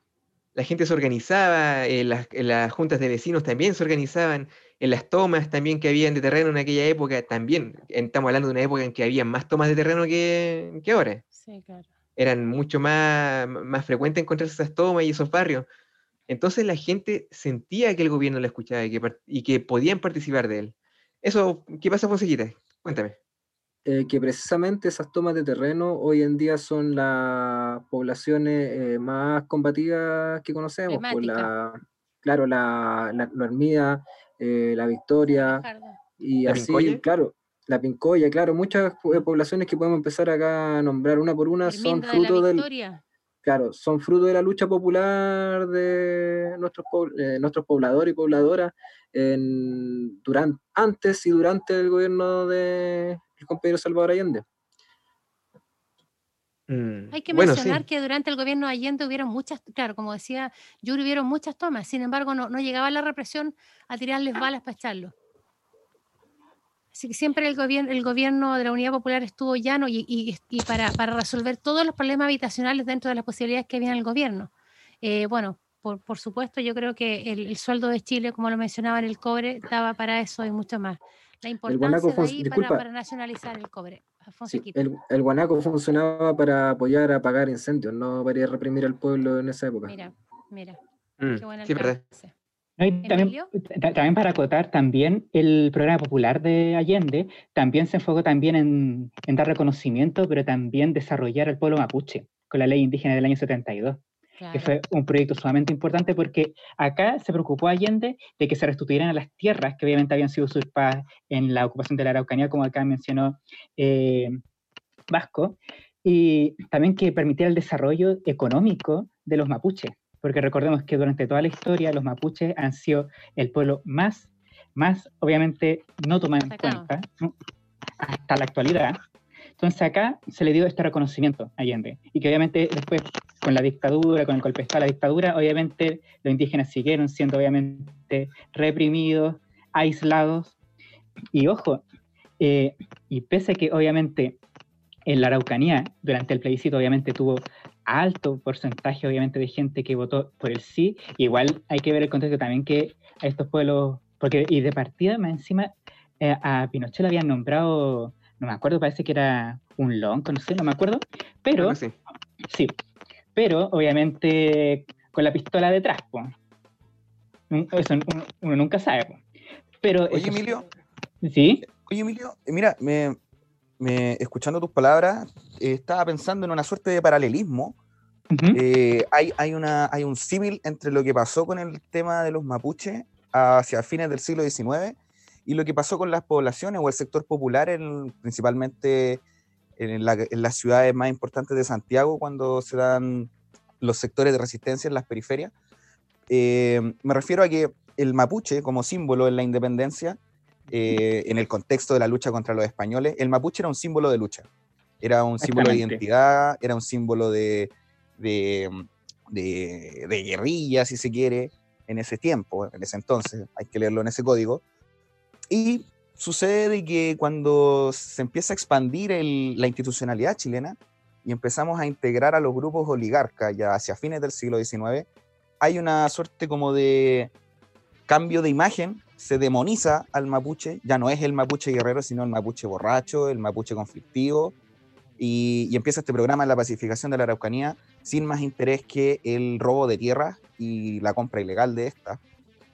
La gente se organizaba, en las, las juntas de vecinos también se organizaban, en las tomas también que habían de terreno en aquella época también. Estamos hablando de una época en que había más tomas de terreno que, que ahora. Sí, claro. Eran mucho más, más frecuentes encontrarse esas tomas y esos barrios. Entonces la gente sentía que el gobierno la escuchaba y que, y que podían participar de él. Eso, ¿qué pasa, Fonsequita? Cuéntame. eh, que precisamente esas tomas de terreno hoy en día son las poblaciones eh, más combativas que conocemos. Por Emblemática. la, claro, la, la, la Hermida, eh, la Victoria, y ¿La así, claro, la Pincoya, claro, muchas eh, poblaciones que podemos empezar acá a nombrar una por una son Herminda de la fruto del, claro, son fruto de la lucha popular de nuestros, eh, nuestros pobladores y pobladoras en, durante, antes y durante el gobierno del compañero Salvador Allende. Mm, Hay que bueno, mencionar sí. que durante el gobierno de Allende hubieron muchas, claro, como decía Yuri, hubieron muchas tomas, sin embargo no, no llegaba la represión a tirarles balas para echarlos. Así que siempre el gobierno, el gobierno de la Unidad Popular estuvo llano y, y- y para, para resolver todos los problemas habitacionales dentro de las posibilidades que había en el gobierno. Eh, bueno, por, por supuesto, yo creo que el, el sueldo de Chile, como lo mencionaba en el cobre, daba para eso y mucho más. La importancia de ahí para, disculpa. para nacionalizar el cobre. Sí, el, el guanaco funcionaba para apoyar a apagar incendios, no para ir a reprimir al pueblo en esa época. Mira, mira, Mm, qué buena sí. No, y también, para acotar, también el programa popular de Allende también se enfocó también en, en dar reconocimiento, pero también desarrollar al pueblo mapuche con la ley indígena del año 72, que Claro. fue un proyecto sumamente importante porque acá se preocupó Allende de que se restituyeran las tierras que obviamente habían sido usurpadas en la ocupación de la Araucanía, como acá mencionó eh, Vasco, y también que permitiera el desarrollo económico de los mapuches, porque recordemos que durante toda la historia los mapuches han sido el pueblo más, más obviamente no tomado en cuenta ¿no? hasta la actualidad. Entonces acá se le dio este reconocimiento a Allende, y que obviamente después con la dictadura, con el golpe de Estado, la dictadura, obviamente los indígenas siguieron siendo obviamente reprimidos, aislados, y ojo, eh, y pese a que obviamente en la Araucanía, durante el plebiscito, obviamente tuvo alto porcentaje, obviamente, de gente que votó por el sí. Igual hay que ver el contexto también que a estos pueblos, porque y de partida más encima eh, a Pinochet lo habían nombrado, no me acuerdo, parece que era un lonco, no sé, no me acuerdo, pero sí. sí, pero obviamente con la pistola detrás. Un- Eso uno, uno nunca sabe, po. Pero Oye, eso- Emilio, sí, Oye, Emilio, eh, mira, me, me- escuchando tus palabras, eh, estaba pensando en una suerte de paralelismo. ujú, Eh, hay, hay, una, hay un símil entre lo que pasó con el tema de los mapuches hacia fines del siglo XIX y lo que pasó con las poblaciones o el sector popular, en- principalmente en, la- en las ciudades más importantes de Santiago, cuando se dan los sectores de resistencia en las periferias. Eh, me refiero a que el mapuche, como símbolo en la independencia, eh, en el contexto de la lucha contra los españoles, el mapuche era un símbolo de lucha. Era un símbolo de identidad, era un símbolo de, de, de- de guerrilla, si se quiere, en ese tiempo, en ese entonces, hay que leerlo en ese código. Y sucede de que cuando se empieza a expandir el- la institucionalidad chilena y empezamos a integrar a los grupos oligarcas ya hacia fines del siglo XIX, hay una suerte como de cambio de imagen, se demoniza al mapuche, ya no es el mapuche guerrero, sino el mapuche borracho, el mapuche conflictivo, y, empieza este programa de la pacificación de la Araucanía sin más interés que el robo de tierras y la compra ilegal de estas,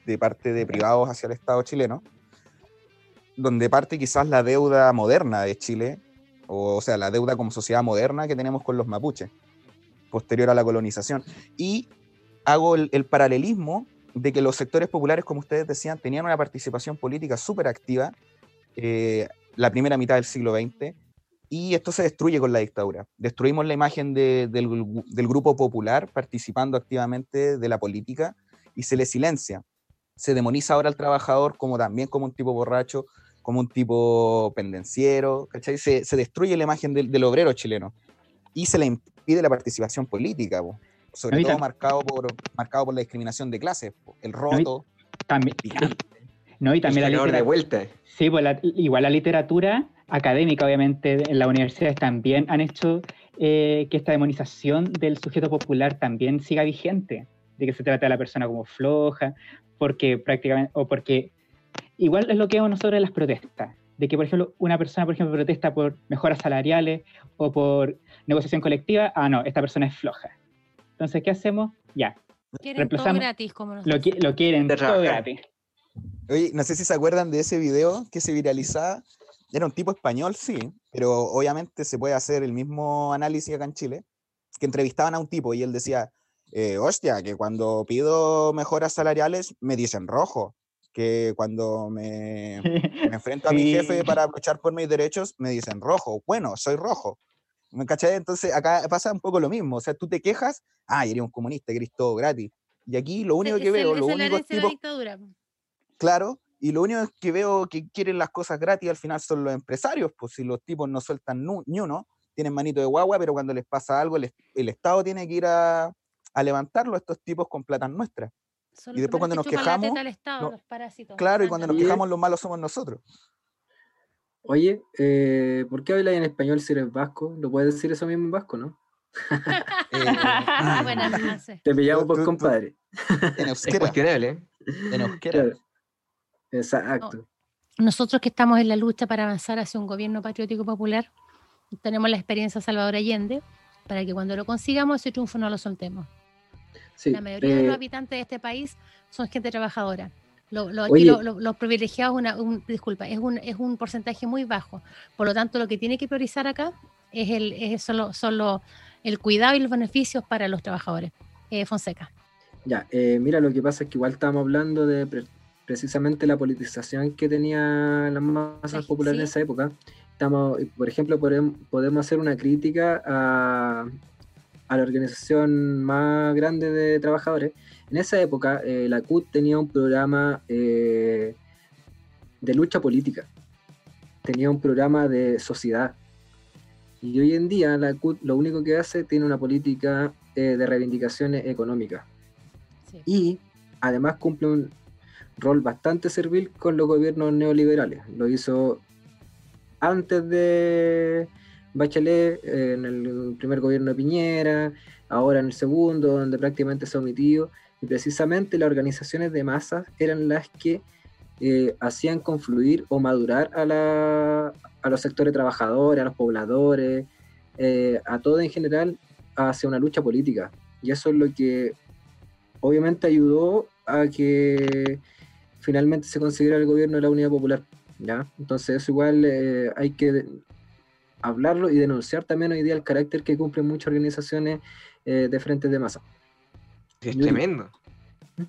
de parte de privados hacia el Estado chileno, donde parte quizás la deuda moderna de Chile, o, sea, la deuda como sociedad moderna que tenemos con los mapuches, posterior a la colonización. Y hago el paralelismo de que los sectores populares, como ustedes decían, tenían una participación política súper activa eh, la primera mitad del siglo XX, y esto se destruye con la dictadura. Destruimos la imagen de- del, gru- del grupo popular participando activamente de la política y se le silencia. Se demoniza ahora al trabajador como también como un tipo borracho, como un tipo pendenciero. Se, destruye la imagen del, obrero chileno y se le impide la participación política, po. Sobre todo marcado por, marcado por la discriminación de clases, el roto, también. No, y también la Buscador de vuelta. Sí, pues la- igual la literatura académica, obviamente, en las universidades también han hecho eh, que esta demonización del sujeto popular también siga vigente, de que se trata a la persona como floja, porque prácticamente, o porque igual es lo que vemos nosotros en las protestas, de que, por ejemplo, una persona, por ejemplo, protesta por mejoras salariales o por negociación colectiva, ah, no, esta persona es floja. Entonces, ¿qué hacemos? Ya, Quieren todo gratis, como lo, qui- lo quieren De todo gratis. Oye, no sé si se acuerdan de ese video que se viralizaba. Era un tipo español, sí, pero obviamente se puede hacer el mismo análisis acá en Chile, que entrevistaban a un tipo y él decía, eh, hostia, que cuando pido mejoras salariales me dicen rojo, que cuando me, me enfrento a mi jefe para luchar por mis derechos me dicen rojo, bueno, soy rojo. ¿Me cachai? Entonces acá pasa un poco lo mismo, o sea, tú te quejas, ah, eres un comunista, querés todo gratis. Y aquí lo único Ese- que ese- veo, esa los es la únicos herencia de la dictadura. Claro, y lo único que veo que quieren las cosas gratis al final son los empresarios, pues si los tipos no sueltan ni uno, tienen manito de guagua, pero cuando les pasa algo, el, el Estado tiene que ir a, a levantarlo a estos tipos con plata nuestras. Son Y después cuando nos que la quejamos, Estado, no- los parásitos. Claro, y cuando nos quejamos los malos somos nosotros. Oye, eh, ¿por qué hablas en español si eres vasco? ¿Lo puedes decir eso mismo en vasco, no? Eh, Buena frase. Te pillamos por tú- tú- compadre. en Es euskera, cuestionable. ¿eh? en euskera. Claro. Exacto. Nosotros que estamos en la lucha para avanzar hacia un gobierno patriótico popular, tenemos la experiencia de Salvador Allende, para que cuando lo consigamos ese triunfo no lo soltemos. Sí. La mayoría de eh, los habitantes de este país son gente trabajadora. Lo- lo- aquí Oye. lo- lo- los privilegiados, una, un- disculpa, es un, es un porcentaje muy bajo. Por lo tanto, lo que tiene que priorizar acá es el, es solo, solo el cuidado y los beneficios para los trabajadores. Eh, Fonseca. Ya, eh, mira, lo que pasa es que igual estábamos hablando de pre- precisamente la politización que tenía las masas Sí, populares en esa época. Estamos, por ejemplo, podem- podemos hacer una crítica a, a la organización más grande de trabajadores. En esa época, eh, la CUT tenía un programa eh, de lucha política, tenía un programa de sociedad. Y hoy en día la CUT lo único que hace tiene una política eh, de reivindicaciones económicas Sí. y además cumple un rol bastante servil con los gobiernos neoliberales. Lo hizo antes de Bachelet, en el primer gobierno de Piñera, ahora en el segundo, donde prácticamente se ha omitido, y precisamente las organizaciones de masas eran las que eh, hacían confluir o madurar a, la- a los sectores trabajadores, a los pobladores, eh, a todo en general hacia una lucha política. Y eso es lo que obviamente ayudó a que finalmente se consiguiera el gobierno de la Unidad Popular. ¿ya? Entonces eso igual eh, hay que hablarlo y denunciar también hoy día el carácter que cumplen muchas organizaciones de frentes de masa. Sí, es tremendo.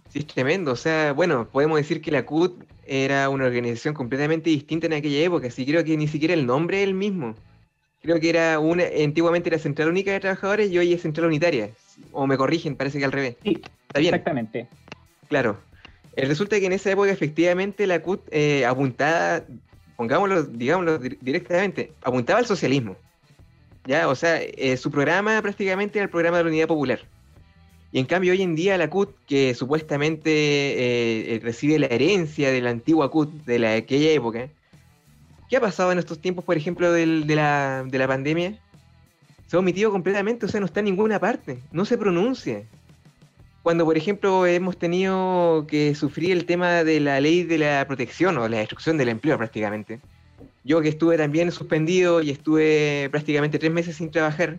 Sí, es tremendo. O sea, bueno, podemos decir que la CUT era una organización completamente distinta en aquella época. Sí, creo que ni siquiera el nombre es el mismo. Creo que era una, antiguamente era Central Única de Trabajadores y hoy es Central Unitaria. O me corrigen, parece que al revés. Sí, Está bien, exactamente. claro. Eh, resulta que en esa época efectivamente la CUT eh, apuntaba, pongámoslo, digámoslo dir- directamente, apuntaba al socialismo. ¿Ya? O sea, eh, su programa prácticamente era el programa de la Unidad Popular. Y en cambio hoy en día la CUT, que supuestamente eh, eh, recibe la herencia de la antigua CUT de la, aquella época, ¿qué ha pasado en estos tiempos, por ejemplo, del- de, la, de la pandemia? Se ha omitido completamente, o sea, no está en ninguna parte, no se pronuncia. Cuando, por ejemplo, hemos tenido que sufrir el tema de la ley de la protección o la destrucción del empleo prácticamente. Yo que estuve también suspendido y estuve prácticamente tres meses sin trabajar,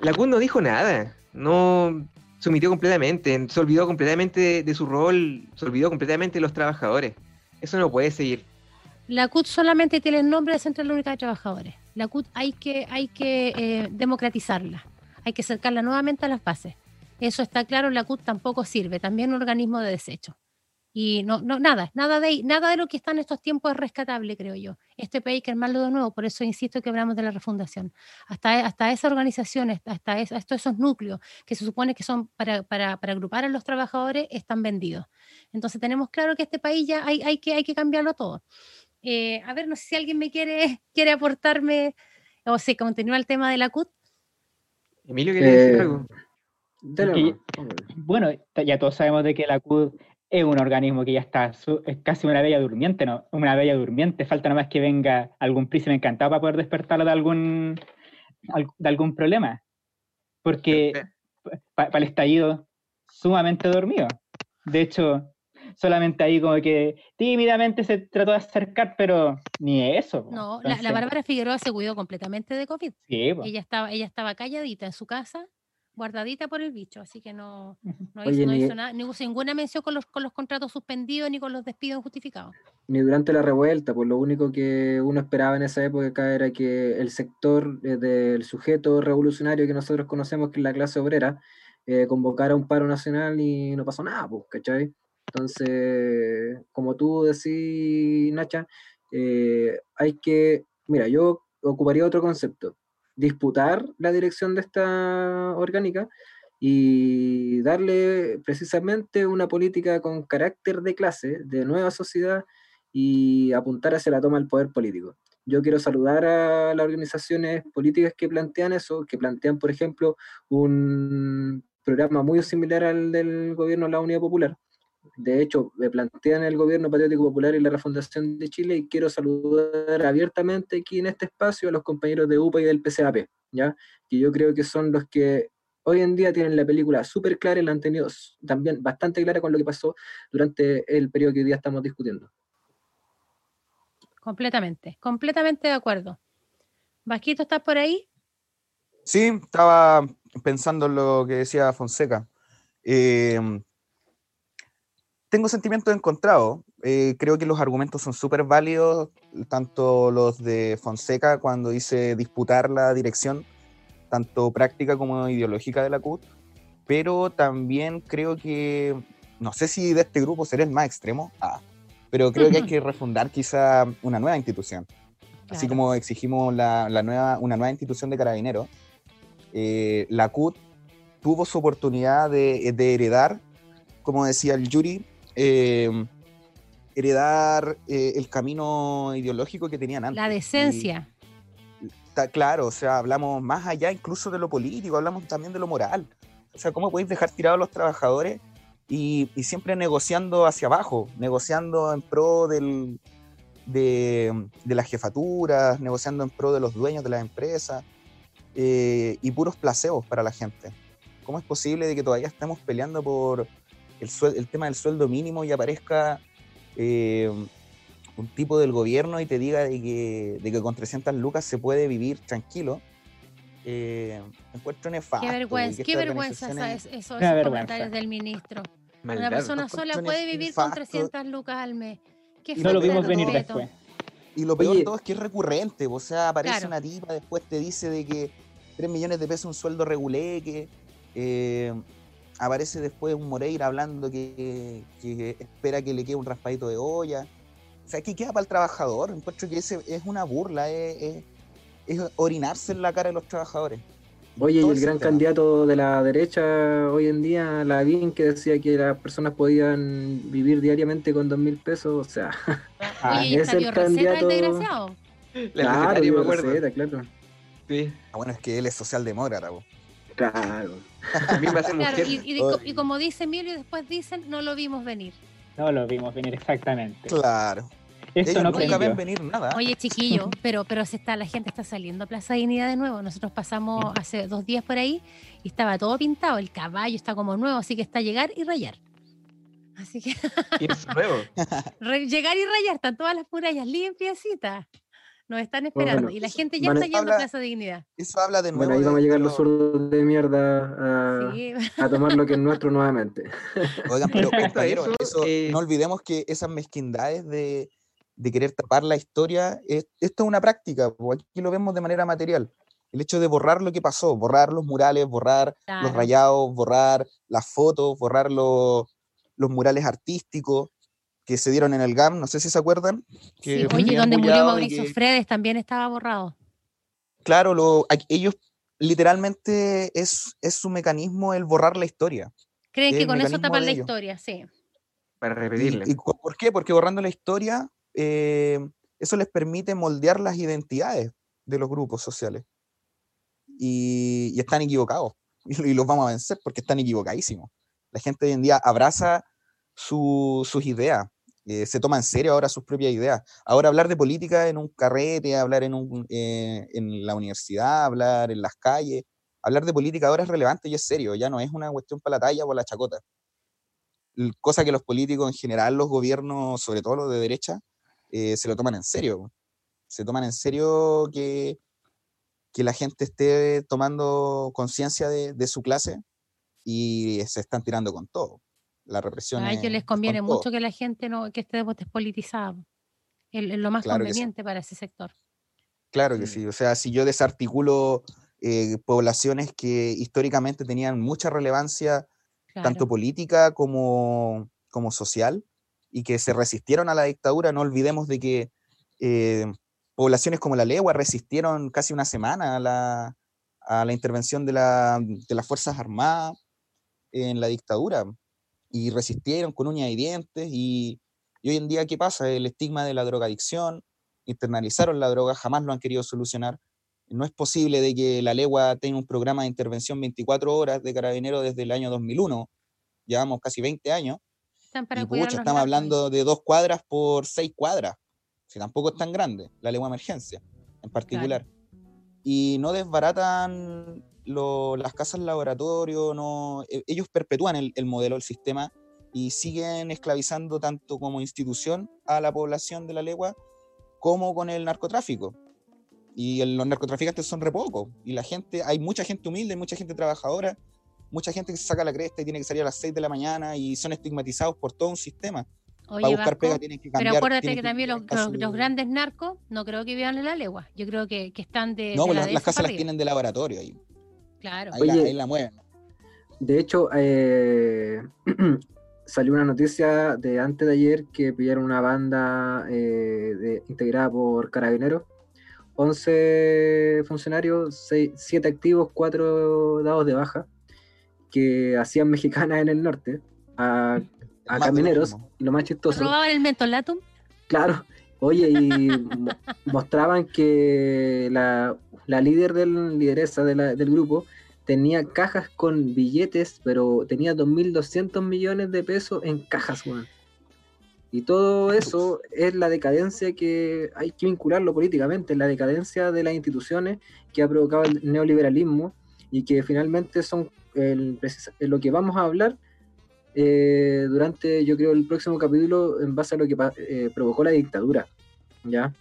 la CUT no dijo nada, no se omitió completamente, se olvidó completamente de, de su rol, se olvidó completamente de los trabajadores. Eso no puede seguir. La CUT solamente tiene el nombre de Central Única de Trabajadores. La CUT hay que, hay que eh, democratizarla, hay que acercarla nuevamente a las bases. Eso está claro, la CUT tampoco sirve, también un organismo de desecho. Y no, no, nada, nada de, nada de lo que está en estos tiempos es rescatable, creo yo. Este país hay que armarlo de nuevo, por eso insisto que hablamos de la refundación. Hasta, hasta esas organizaciones, hasta, es- hasta esos núcleos que se supone que son para, para, para agrupar a los trabajadores, están vendidos. Entonces tenemos claro que este país ya hay, hay, que, hay que cambiarlo todo. Eh, a ver, no sé si alguien me quiere, quiere aportarme, o si continúa el tema de la CUT. Emilio, ¿quería decir Eh, algo? Que-. Bueno, ya todos sabemos de que la CUD es un organismo que ya está, su- es casi una bella durmiente, ¿no? Una bella durmiente, falta nomás que venga algún príncipe encantado para poder despertarlo de algún, al- de algún problema. Porque para el estallido, sumamente dormido. De hecho, solamente ahí como que tímidamente se trató de acercar, pero ni eso. po. No, la, la Bárbara Figueroa se cuidó completamente de COVID. Sí. Ella estaba, ella estaba calladita en su casa, guardadita por el bicho, así que no, no, Oye, hizo, no ni- hizo nada, ni ninguna mención con los, con los contratos suspendidos ni con los despidos justificados. Ni durante la revuelta, pues lo único que uno esperaba en esa época acá era que el sector eh, del sujeto revolucionario que nosotros conocemos, que es la clase obrera, eh, convocara un paro nacional y no pasó nada, pues, ¿cachai? Entonces, como tú decís, Nacha, eh, hay que, mira, yo ocuparía otro concepto, disputar la dirección de esta orgánica y darle precisamente una política con carácter de clase, de nueva sociedad y apuntar hacia la toma del poder político. Yo quiero saludar a las organizaciones políticas que plantean eso, que plantean, por ejemplo, un programa muy similar al del gobierno de la Unidad Popular. De hecho, me plantean el gobierno patriótico popular y la refundación de Chile y quiero saludar abiertamente aquí en este espacio a los compañeros de UPA y del PCAP, ¿ya? que yo creo que son los que hoy en día tienen la película súper clara y la han tenido también bastante clara con lo que pasó durante el periodo que hoy día estamos discutiendo. Completamente, completamente de acuerdo. Vasquito, ¿estás por ahí? Sí, estaba pensando en lo que decía Fonseca. Eh, tengo sentimientos encontrados. Eh, creo que los argumentos son súper válidos, tanto los de Fonseca cuando dice disputar la dirección, tanto práctica como ideológica de la CUT, pero también creo que, no sé si de este grupo seré el más extremo, ah, pero creo que hay que refundar quizá una nueva institución. Así Claro. como exigimos la, la nueva, una nueva institución de carabineros, eh, la CUT tuvo su oportunidad de, de heredar, como decía el Yuri, eh, heredar eh, el camino ideológico que tenían antes. La Y decencia. claro, o sea, hablamos más allá incluso de lo político, hablamos también de lo moral. O sea, ¿cómo podéis dejar tirados a los trabajadores y, y siempre negociando hacia abajo, negociando en pro del, de, de las jefaturas, negociando en pro de los dueños de las empresas eh, y puros placebos para la gente? ¿Cómo es posible de que todavía estemos peleando por el, suel- el tema del sueldo mínimo y aparezca eh, un tipo del gobierno y te diga de que, de que con 300 lucas se puede vivir tranquilo? Eh, encuentro nefasto. Qué vergüenza, que qué vergüenza esa- esos, vergüenza. comentarios del ministro. Una persona sola puede vivir con nefastos. 300 lucas al mes. Qué Y No lo vimos venir después. Y lo peor de todo es que es recurrente, o sea, aparece Claro. una tipa, después te dice de que 3 millones de pesos un sueldo reguleque, eh, aparece después un Moreira hablando que, que espera que le quede un raspadito de olla. O sea, ¿qué queda para el trabajador? Encuentro que ese es una burla, es, es- es orinarse en la cara de los trabajadores. Oye, y el gran candidato de la derecha hoy en día, Lavín, que decía que las personas podían vivir diariamente con dos mil pesos, o sea, Ah, Oye, es el el candidato- desgraciado. La claro, recetaria, dio me acuerdo. receta, claro. Sí. Ah, bueno, es que él es socialdemócrata. po. Claro. A mí me hace Claro, mujer. y, y- y como dice Emilio, después dicen, no lo vimos venir. No lo vimos venir exactamente. Claro. Eso Ellos no nunca ven venir nada. Oye, chiquillo, pero, pero se está, la gente está saliendo a Plaza Dignidad de nuevo. Nosotros pasamos hace dos días por ahí y estaba todo pintado. El caballo está como nuevo, así que está llegar y rayar. Así que Y es nuevo. re- llegar y rayar, están todas las murallas limpiecitas. Nos están esperando. Bueno, y la gente ya está yendo habla- a Plaza Dignidad. Eso habla de nuevo. Bueno, ahí vamos a llegar los lo- zurdos de mierda a, Sí. a tomar lo que es nuestro nuevamente. Oigan, pero compañeros, eso, eso, eh, no olvidemos que esas mezquindades de, de querer tapar la historia, es- esto es una práctica, aquí lo vemos de manera material. El hecho de borrar lo que pasó, borrar los murales, borrar los Claro. rayados, borrar las fotos, borrar los, los murales artísticos que se dieron en el GAM, no sé si se acuerdan. que Sí, Oye, donde murió Mauricio que- Fredes también estaba borrado. Claro, lo, ellos literalmente es, es su mecanismo el borrar la historia. Creen que con eso tapan la ellos. historia, sí. Para ¿Y, repetirle. y por qué? Porque borrando la historia, eh, eso les permite moldear las identidades de los grupos sociales. Y, y están equivocados. Y, y los vamos a vencer porque están equivocadísimos. La gente hoy en día abraza su- sus ideas. Eh, se toma en serio ahora sus propias ideas. Ahora hablar de política en un carrete, hablar en, un, eh, en la universidad, hablar en las calles, hablar de política ahora es relevante y es serio, ya no es una cuestión para la talla o la chacota. Cosa que los políticos en general, los gobiernos, sobre todo los de derecha, eh, se lo toman en serio. Se toman en serio que, que la gente esté tomando conciencia de, de su clase y se están tirando con todo. La represión. A ellos les es conviene todo. mucho que la gente no que esté despolitizada. Es lo más Claro que sí. conveniente para ese sector. Claro que Mm. sí. O sea, si yo desarticulo eh, poblaciones que históricamente tenían mucha relevancia, tanto Claro. política como, como social, y que se resistieron a la dictadura, no olvidemos de que eh, poblaciones como la Legua resistieron casi una semana a la, a la intervención de, la- de las Fuerzas Armadas en la dictadura, y resistieron con uñas y dientes, y, y hoy en día, ¿qué pasa? El estigma de la drogadicción, internalizaron la droga, jamás lo han querido solucionar. No es posible de que la legua tenga un programa de intervención 24 horas de carabinero desde el año 2001. Llevamos casi 20 años. Están para y pucha, estamos hablando de dos cuadras por seis cuadras. Si tampoco es tan grande, la legua emergencia en particular. Y no desbaratan lo- las casas laboratorio, no, e- ellos perpetúan el, el modelo, el sistema, y siguen esclavizando tanto como institución a la población de la legua como con el narcotráfico. Y el- los narcotraficantes son re pocos. Y la gente, hay mucha gente humilde, mucha gente trabajadora, mucha gente que se saca la cresta y tiene que salir a las 6 de la mañana y son estigmatizados por todo un sistema. Oye, Para buscar Vasco, pega tienen que cambiar. pero acuérdate tienen que también los, los- los grandes narcos no creo que vivan en la legua. Yo creo que, que están de. No, de pues la las, las casas las tienen de laboratorio ahí. Claro. Ahí, la, Oye. ahí la mueven. De hecho, eh, salió una noticia de antes de ayer que pillaron una banda eh, de- integrada por carabineros. 11 funcionarios, 7 activos, 4 dados de baja, que hacían mexicanas en el norte a, camineros. Y lo más chistoso, ¿Robaban el mentolatum? Claro, oye, y mo- mostraban que la, la líder del lideresa del grupo tenía cajas con billetes, pero tenía 2.200 millones de pesos en cajas, weón. Y todo eso es la decadencia que hay que vincularlo políticamente, la decadencia de las instituciones que ha provocado el neoliberalismo y que finalmente son el, lo que vamos a hablar eh, durante, yo creo, el próximo capítulo en base a lo que eh, provocó la dictadura, ¿ya?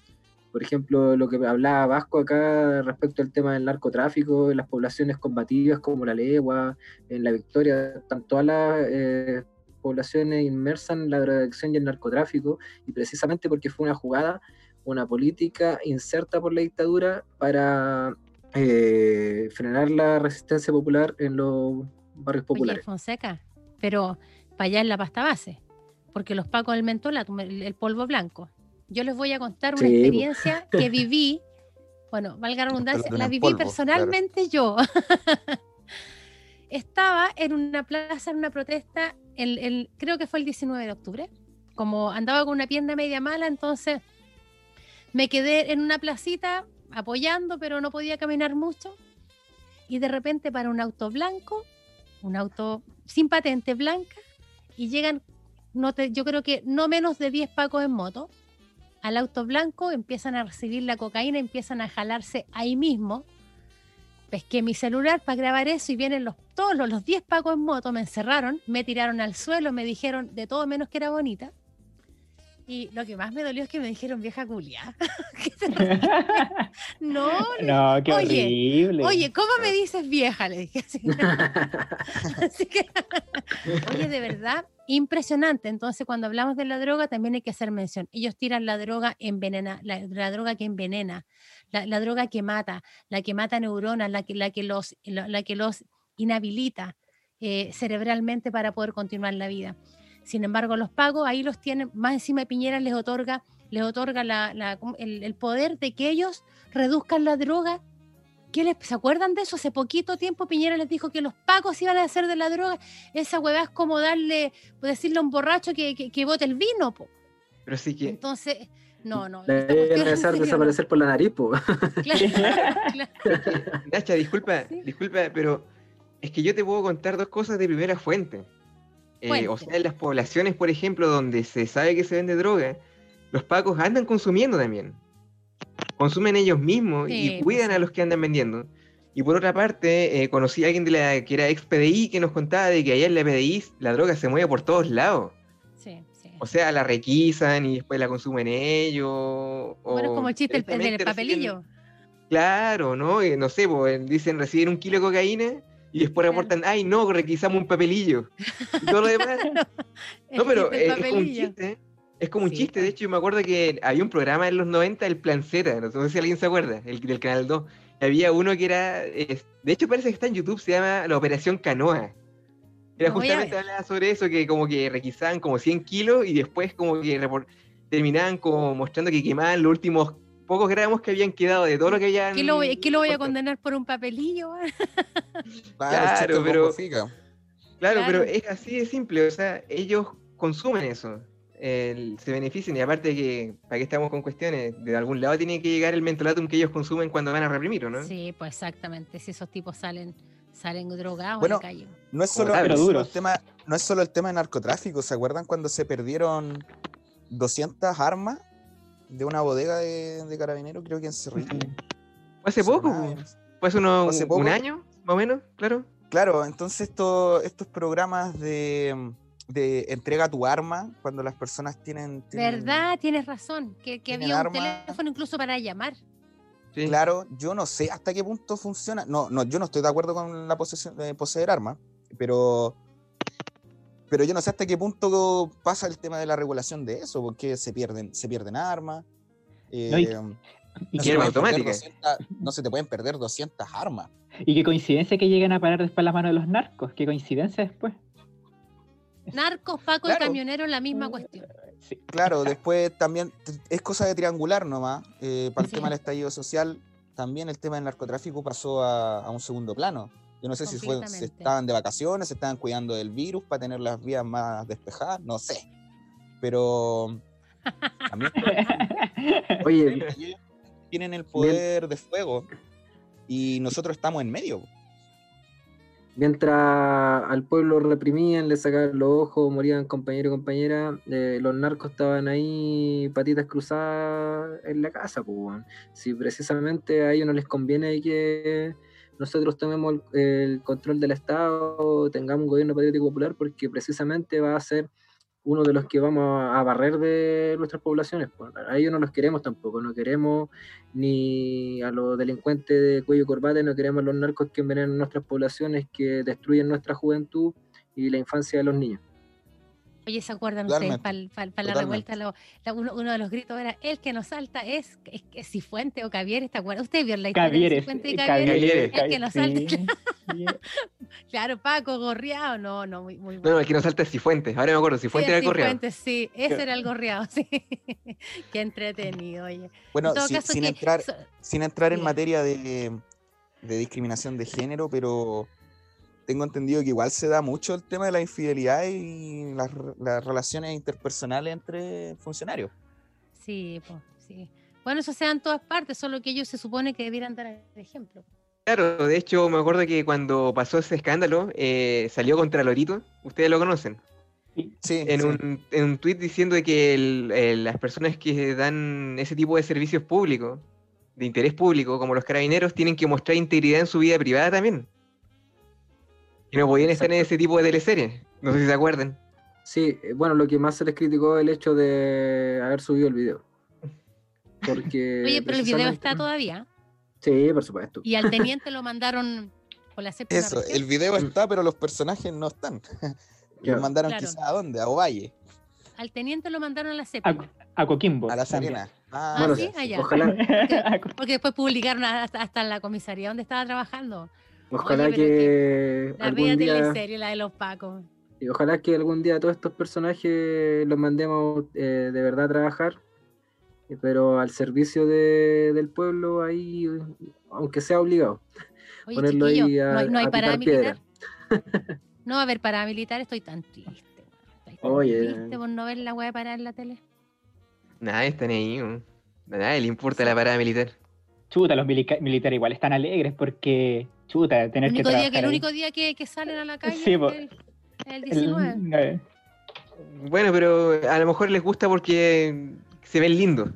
Por ejemplo, lo que hablaba Vasco acá respecto al tema del narcotráfico, en las poblaciones combativas como la Legua, en la Victoria, están todas las eh, poblaciones inmersas en la drogadicción y el narcotráfico, y precisamente porque fue una jugada, una política inserta por la dictadura para eh, frenar la resistencia popular en los barrios Oye, populares. Fonseca, pero para allá en la pasta base. Porque los pacos del mentolatum, el, polvo blanco. Yo les voy a contar una Sí, po. experiencia que viví. Bueno, valga la redundancia, la viví polvo, claro. personalmente yo. Estaba en una plaza, en una protesta, el, el- creo que fue el 19 de octubre. Como andaba con una pierna media mala, entonces me quedé en una placita apoyando, pero no podía caminar mucho. Y de repente para un auto blanco, un auto sin patente blanca, y llegan, no te- yo creo que no menos de 10 pacos en moto, al auto blanco, empiezan a recibir la cocaína, empiezan a jalarse ahí mismo. Pesqué mi celular para grabar eso y vienen los, todos los, los 10 pacos en moto, me encerraron, me tiraron al suelo, me dijeron de todo menos que era bonita. Y lo que más me dolió es que me dijeron vieja culia. no, no, qué Oye, horrible. Oye, ¿cómo me dices vieja? Le dije así. Así que, oye, de verdad, impresionante. Entonces, cuando hablamos de la droga, también hay que hacer mención. Ellos tiran la droga envenena, la, la droga que envenena, la, la droga que mata, la que mata neuronas, la que, la que, los, la, la que los inhabilita eh, cerebralmente para poder continuar la vida. Sin embargo, los pagos ahí los tienen, más encima Piñera les otorga, les otorga la- la- el, el poder de que ellos reduzcan la droga ¿Qué les, ¿Se acuerdan de eso? Hace poquito tiempo Piñera les dijo que los pacos iban a hacer de la droga. Esa huevada es como darle, decirle a un borracho que, que, que bote el vino. po. Pero sí que Entonces, no, no. A desaparecer por la nariz, po. no. Claro, claro. Nacha, disculpa, Sí. disculpa, pero es que yo te puedo contar dos cosas de primera fuente. Eh, o sea, en las poblaciones, por ejemplo, donde se sabe que se vende droga, los pacos andan consumiendo también. Consumen ellos mismos Sí, y pues cuidan a los que andan vendiendo. Y por otra parte, eh, conocí a alguien de la, que era ex PDI que nos contaba de que allá en la PDI la droga se mueve por todos lados. Sí, sí. O sea, la requisan y después la consumen ellos. o bueno, es como el chiste el- el del papelillo. reciben- Claro, ¿no? Eh, no sé, pues, dicen reciben un kilo de cocaína y después reportan, ay, no, requisamos un papelillo. Y todo lo demás. No, pero eh, es como un chiste. Es como un Sí, chiste. De hecho, yo me acuerdo que había un programa en los 90, el Plan Z. No sé si alguien se acuerda, el del Canal 2. Y había uno que era. eh, de hecho, parece que está en YouTube, se llama La Operación Canoa. Era Lo voy a justamente hablaba sobre eso, que como que requisaban como 100 kilos y después como que terminaban como mostrando que quemaban los últimos pocos gramos que habían quedado de todo lo que habían. ¿Qué lo, voy- qué lo voy a condenar por un papelillo? Claro, pero-. Claro, pero es así de simple, o sea, ellos consumen eso, el- se benefician y aparte que, ¿para qué estamos con cuestiones? De algún lado tiene que llegar el mentolatum que ellos consumen cuando van a reprimir, ¿o ¿no? Sí, pues exactamente. Si esos tipos salen, salen drogados Bueno, en la calle. No es solo, no el tema, no es solo el tema de narcotráfico. ¿Se acuerdan cuando se perdieron 200 armas de una bodega de, de carabineros? Creo que en Cerrillo. Hace poco, po. fue hace poco. un año, más o menos, claro. Claro, entonces esto- estos programas de, de entrega tu arma, cuando las personas tienen... tienen- ¿Verdad? Tienes razón. Que, que había un teléfono incluso para llamar. Sí. Claro, yo no sé hasta qué punto funciona. No, no, yo no estoy de acuerdo con la posesión, de poseer armas, pero, pero yo no sé hasta qué punto pasa el tema de la regulación de eso, porque se pierden, se pierden armas. eh, No, y- no Y se automática. 200 no se te pueden perder 200 armas. y qué coincidencia que lleguen a parar después las manos de los narcos. Qué coincidencia después. Narcos, Paco y Claro. camioneros, la misma cuestión. Sí. Claro, después también es cosa de triangular nomás. eh, para el Sí. tema del estallido social, también el tema del narcotráfico pasó a, a un segundo plano. Yo no sé si fue, si Completamente. estaban de vacaciones, se estaban cuidando del virus para tener las vías más despejadas, no sé. Pero también Oye, tienen el poder de fuego y nosotros estamos en medio. mientras al pueblo reprimían, le sacaban los ojos, morían compañeros y compañeras, eh, los narcos estaban ahí patitas cruzadas en la casa, pues. Si precisamente a ellos no les conviene que nosotros tomemos el, control del Estado, tengamos un gobierno patriótico popular, porque precisamente va a ser uno de los que vamos a, a barrer de nuestras poblaciones. pues. A ellos no los queremos tampoco, no queremos ni a los delincuentes de cuello y corbata, no queremos a los narcos que envenenan nuestras poblaciones, que destruyen nuestra juventud y la infancia de los niños. Oye, ¿se acuerdan ustedes? Para la revuelta, lo- la- uno, uno de los gritos era: el que nos salta es, es, es Cifuente o Cavieres. ¿Te acuerdas? ¿Ustedes vieron la historia de Cavieres. Cifuente y eh, Cavieres? Cavieres. Es que nos salta. sí. Claro, Paco, gorreado. No, no, muy, muy No, bueno. no, el que nos salta es Cifuentes. Ahora me acuerdo, Cifuentes Sí, era el correo. Cifuentes, sí, ese era el gorreado, sí. Qué entretenido, oye. Bueno, en todo sin, caso, sin que entrar, so- sin entrar en materia de, de discriminación de género, pero tengo entendido que igual se da mucho el tema de la infidelidad y las, las relaciones interpersonales entre funcionarios. Sí, pues, sí. Bueno, eso se da en todas partes, solo que ellos se supone que debieran dar el ejemplo. Claro, de hecho me acuerdo que cuando pasó ese escándalo, eh, salió contra Lorito, ustedes lo conocen, Sí, en, sí. un, en un tuit diciendo de que el- el- las personas que dan ese tipo de servicios públicos, de interés público, como los carabineros, tienen que mostrar integridad en su vida privada también. Y no podían estar en ese tipo de teleseries. No sé si se acuerdan. Sí, eh, bueno, lo que más se les criticó es el hecho de haber subido el video. Porque Oye, pero el video está todavía. Sí, por supuesto. Y al teniente lo mandaron por la séptima Eso, región. el video está, pero los personajes no están. Los mandaron Claro. quizás a dónde, a Ovalle, Al teniente lo mandaron a la séptima. a Coquimbo. a La. Serena. Ah, Ah, Bueno, sí, allá. Ojalá, Porque después publicaron hasta, hasta en la comisaría donde estaba trabajando. Ojalá que La algún día, teleserie, la de los pacos. y ojalá que algún día todos estos personajes los mandemos eh, de verdad a trabajar, eh, pero al servicio de- del pueblo ahí, aunque sea obligado. Oye, Ponerlo ahí chiquillo, a- no hay, no hay a picar paramilitar. no va a haber paramilitar, estoy tan triste. Estoy tan Oye. triste por no ver la weá parar en la tele. Nada, están ahí. ¿no? A nadie le importa la parada militar. Chuta, los milica- militares igual están alegres porque, chuta, El tener que único, día trabajar que, el ahí. único día que, que salen a la calle Sí, es el, El El 19. 9. Bueno, pero a lo mejor les gusta porque se ven lindos.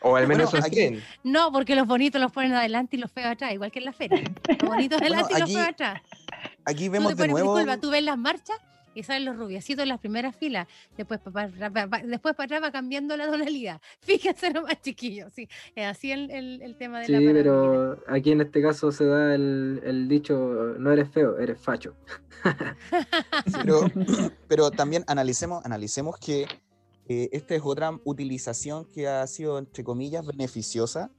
O al menos Bueno, aquí-. No, porque los bonitos los ponen adelante y los feos atrás, igual que en la feria. Los bonitos Bueno, adelante y los feos atrás. Aquí Tú vemos te de pones, nuevo. disculpa, tú ves las marchas y salen los rubiecitos en las primeras filas. Después para, después para atrás va cambiando la tonalidad. Fíjense nomás, chiquillos. Sí, es así el, el, el tema de Sí, la paradoja. pero aquí en este caso se da el, el dicho, no eres feo, eres facho. Pero, pero también analicemos, analicemos que eh, esta es otra utilización que ha sido, entre comillas, beneficiosa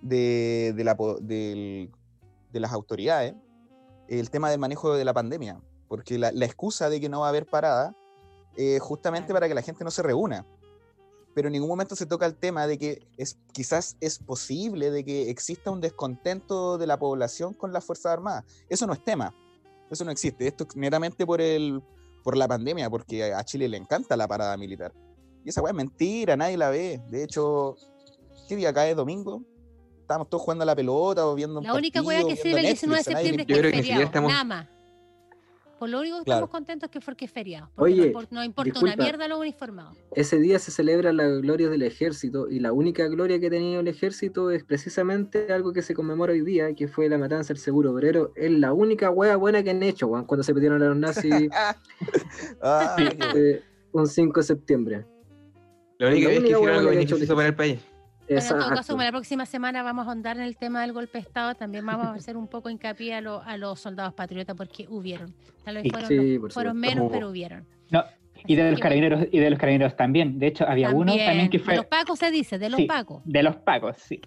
de, de la de las autoridades, el tema del manejo de la pandemia, porque la, la excusa de que no va a haber parada es justamente para que la gente no se reúna. Pero en ningún momento se toca el tema de que es, quizás es posible de que exista un descontento de la población con las Fuerzas Armadas. Eso no es tema. Eso no existe. Esto es meramente por, el, por la pandemia, porque a Chile le encanta la parada militar. Y esa weá es mentira, nadie la ve. De hecho, ¿qué día cae? ¿Domingo? Estábamos todos jugando a la pelota o viendo un La única partido, hueá que sirve el 19 de septiembre es que es que estamos- nada más. Por lo único que Claro. estamos contentos es que porque es feriado. Porque Oye, no, no importa una mierda los uniformados. Ese día se celebra la gloria del ejército y la única gloria que ha tenido el ejército es precisamente algo que se conmemora hoy día, que fue la matanza del seguro obrero. Es la única hueá buena que han hecho, cuando se metieron a los nazis Ah, eh, un 5 de septiembre. La única La vez que única hicieron algo que ha hecho el beneficioso para el país. Bueno, en todo caso, como la próxima semana vamos a ahondar en el tema del golpe de Estado, también vamos a hacer un poco hincapié a, lo- a los soldados patriotas porque hubieron. Tal vez fueron, Sí, los- por fueron supuesto. menos, pero hubieron. No, y de los carabineros y de los carabineros también. De hecho, había uno también que De fue los pacos se dice, de los Sí. pacos. de los pacos, sí.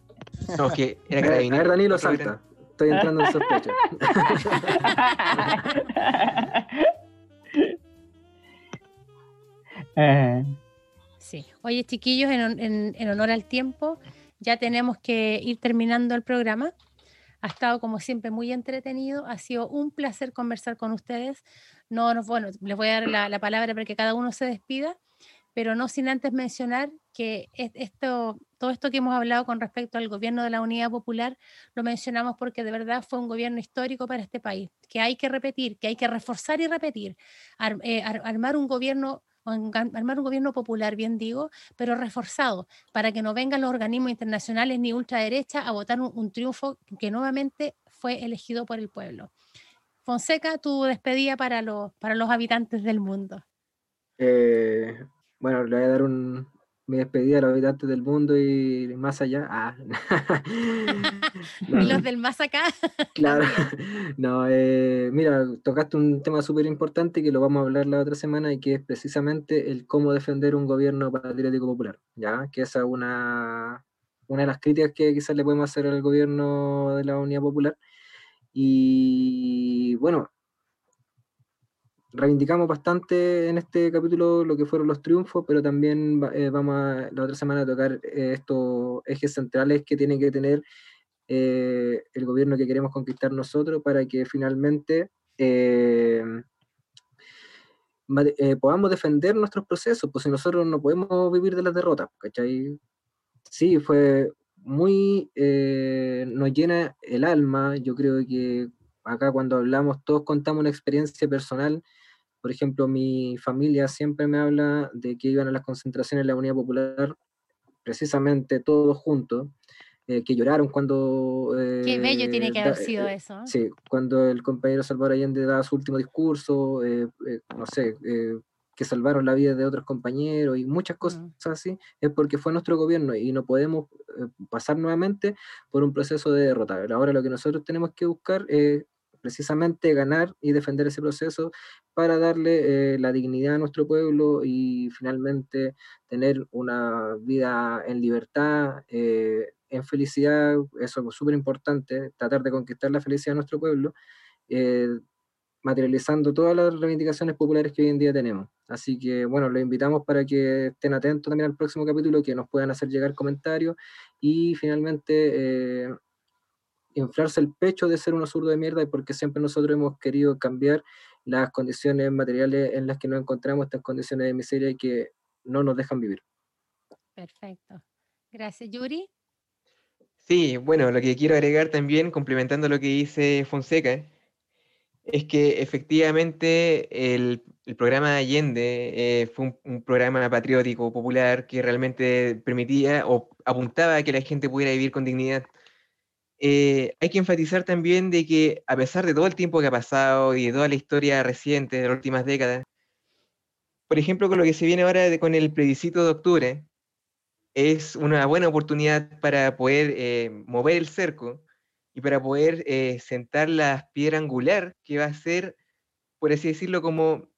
No, que era ver, a carabinero. ver, Danilo, salta. Estoy entrando en sospecha. Eh, Sí. Oye, chiquillos, en, hon- en- en honor al tiempo, ya tenemos que ir terminando el programa. Ha estado, como siempre, muy entretenido. Ha sido un placer conversar con ustedes. No, nos- bueno, les voy a dar la, la palabra para que cada uno se despida, pero no sin antes mencionar que es- esto, todo esto que hemos hablado con respecto al gobierno de la Unidad Popular, lo mencionamos porque de verdad fue un gobierno histórico para este país, que hay que repetir, que hay que reforzar y repetir, eh, ar- armar un gobierno armar un gobierno popular, bien digo, pero reforzado, para que no vengan los organismos internacionales ni ultraderecha a votar un, un triunfo que nuevamente fue elegido por el pueblo. Fonseca, tu despedida para los, para los habitantes del mundo. Eh, bueno, le voy a dar un, mi despedida a los habitantes del mundo y más allá. Ah. No, Y los del más acá, Claro, no, eh, mira, tocaste un tema súper importante que lo vamos a hablar la otra semana y que es precisamente el cómo defender un gobierno patriótico popular, ¿ya? Que esa es una, una de las críticas que quizás le podemos hacer al gobierno de la Unidad Popular. Y bueno, reivindicamos bastante en este capítulo lo que fueron los triunfos, pero también eh, vamos a, la otra semana a tocar eh, estos ejes centrales que tiene que tener eh, el gobierno que queremos conquistar nosotros para que finalmente podamos defender nuestros procesos, pues si nosotros no podemos vivir de las derrotas, ¿cachai? Sí, fue muy, nos llena el alma, yo creo que acá cuando hablamos todos contamos una experiencia personal, por ejemplo, mi familia siempre me habla de que iban a las concentraciones de la Unidad Popular, precisamente todos juntos, eh, que lloraron cuando... qué bello tiene que eh, haber da- sido eh, eso. ¿eh? Sí, cuando el compañero Salvador Allende daba su último discurso, eh, eh, no sé, eh, que salvaron la vida de otros compañeros y muchas cosas Mm. así, es porque fue nuestro gobierno y no podemos eh, pasar nuevamente por un proceso de derrota. Ahora lo que nosotros tenemos que buscar es precisamente ganar y defender ese proceso para darle eh, la dignidad a nuestro pueblo y finalmente tener una vida en libertad, eh, en felicidad, eso es súper importante, tratar de conquistar la felicidad de nuestro pueblo, eh, materializando todas las reivindicaciones populares que hoy en día tenemos. Así que, bueno, los invitamos para que estén atentos también al próximo capítulo, que nos puedan hacer llegar comentarios y finalmente eh, inflarse el pecho de ser unos zurdos de mierda, porque siempre nosotros hemos querido cambiar las condiciones materiales en las que nos encontramos, estas condiciones de miseria y que no nos dejan vivir. Perfecto. Gracias, Yuri. Sí, bueno, lo que quiero agregar también, complementando lo que dice Fonseca, es que efectivamente el el programa de Allende eh, fue un, un programa patriótico, popular, que realmente permitía o apuntaba a que la gente pudiera vivir con dignidad. Eh, hay que enfatizar también de que a pesar de todo el tiempo que ha pasado y de toda la historia reciente de las últimas décadas, por ejemplo, con lo que se viene ahora con el plebiscito de octubre, es una buena oportunidad para poder eh, mover el cerco y para poder eh, sentar la piedra angular que va a ser, por así decirlo, como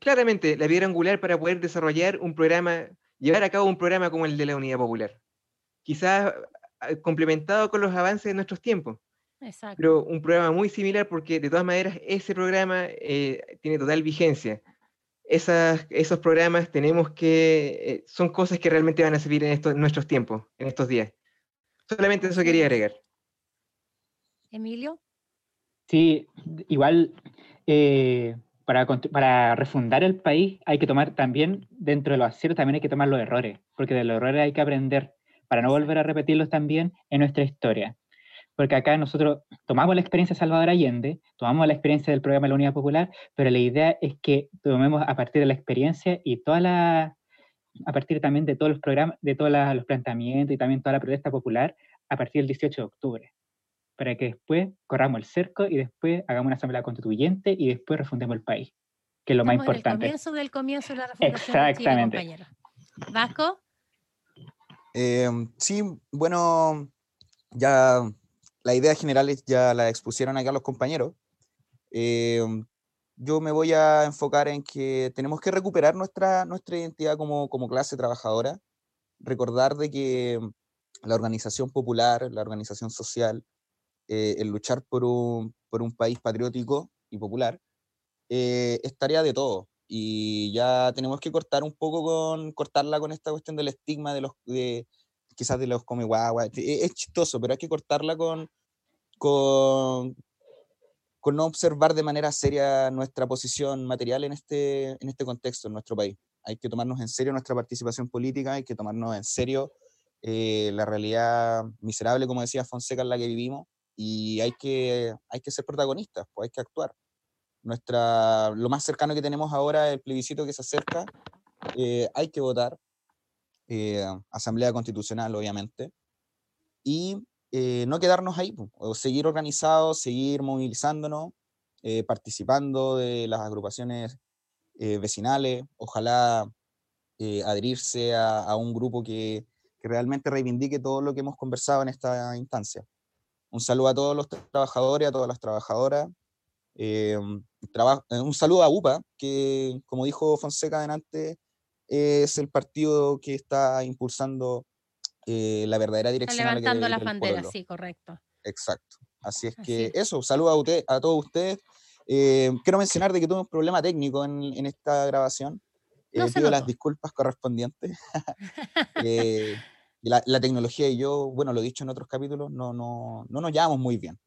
claramente la piedra angular para poder desarrollar un programa, llevar a cabo un programa como el de la Unidad Popular. Quizás complementado con los avances de nuestros tiempos Exacto. pero un programa muy similar porque de todas maneras ese programa eh, tiene total vigencia. Esas, esos programas tenemos que, eh, son cosas que realmente van a servir en, estos, en nuestros tiempos, en estos días. Solamente eso quería agregar. Emilio. Sí, igual eh, para, para refundar el país hay que tomar también, dentro de los aciertos, también hay que tomar los errores, porque de los errores hay que aprender para no volver a repetirlos también en nuestra historia. Porque acá nosotros tomamos la experiencia de Salvador Allende, tomamos la experiencia del programa de la Unidad Popular, pero la idea es que tomemos a partir de la experiencia y toda la, a partir también de todos los programas, de todos los planteamientos y también toda la protesta popular a partir del 18 de octubre para que después corramos el cerco y después hagamos una asamblea constituyente y después refundemos el país, que es lo más en el importante. comienzo del comienzo de la refundación de Chile, Exactamente. compañero. Vasco. Eh, sí, bueno, ya las ideas generales ya las expusieron acá los compañeros. Eh, yo me voy a enfocar en que tenemos que recuperar nuestra, nuestra identidad como, como clase trabajadora, recordar de que la organización popular, la organización social, eh, el luchar por un, por un país patriótico y popular, eh, es tarea de todos. Y ya tenemos que cortar un poco con, cortarla con esta cuestión del estigma de los, de, quizás de los come guagua. Es, es chistoso, pero hay que cortarla con, con, con no observar de manera seria nuestra posición material en este, en este contexto, en nuestro país. Hay que tomarnos en serio nuestra participación política, hay que tomarnos en serio eh, la realidad miserable, como decía Fonseca, en la que vivimos, y hay que, hay que ser protagonistas, pues hay que actuar. Nuestra, lo más cercano que tenemos ahora el plebiscito que se acerca, eh, hay que votar, eh, Asamblea Constitucional, obviamente, y eh, no quedarnos ahí, o seguir organizados, seguir movilizándonos, eh, participando de las agrupaciones eh, vecinales, ojalá eh, adherirse a, a un grupo que, que realmente reivindique todo lo que hemos conversado en esta instancia. Un saludo a todos los trabajadores, a todas las trabajadoras. Eh, eh, un saludo a UPA, que como dijo Fonseca adelante, es el partido que está impulsando eh, la verdadera Está dirección que levantando las banderas, sí, correcto. Exacto. Así es Así que es. eso, saludo a, usted, a todos ustedes. Eh, quiero mencionar de que tuve un problema técnico en, en esta grabación. No Eh, se pido las disculpas correspondientes. Eh, la, la tecnología y yo, bueno, lo he dicho en otros capítulos, no, no, no nos llevamos muy bien.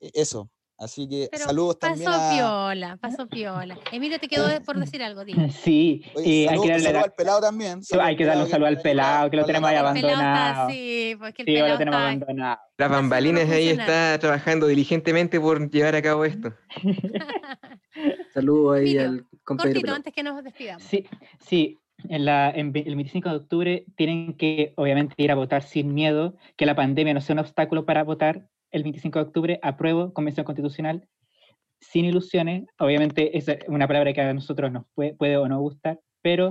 Eh, eso. Así que Pero saludos pasó también a... piola, pasó piola. Emilio, te quedó de- por decir algo, dime. Sí, Oye, eh, hay saludo, que darle saludo la- al pelado también. Sí, hay que darle un saludo al pelado, que lo tenemos ahí está abandonado. así, porque el Sí, pelado lo tenemos está abandonado. Las bambalinas ahí está trabajando diligentemente por llevar a cabo esto. Saludos ahí Emilio, al compañero. Cortito, antes que nos despidamos. Sí, sí. En la, en el 25 de octubre tienen que, obviamente, ir a votar sin miedo, que la pandemia no sea un obstáculo para votar. El 25 de octubre apruebo Convención Constitucional sin ilusiones. Obviamente, es una palabra que a nosotros nos puede, puede o no gustar, pero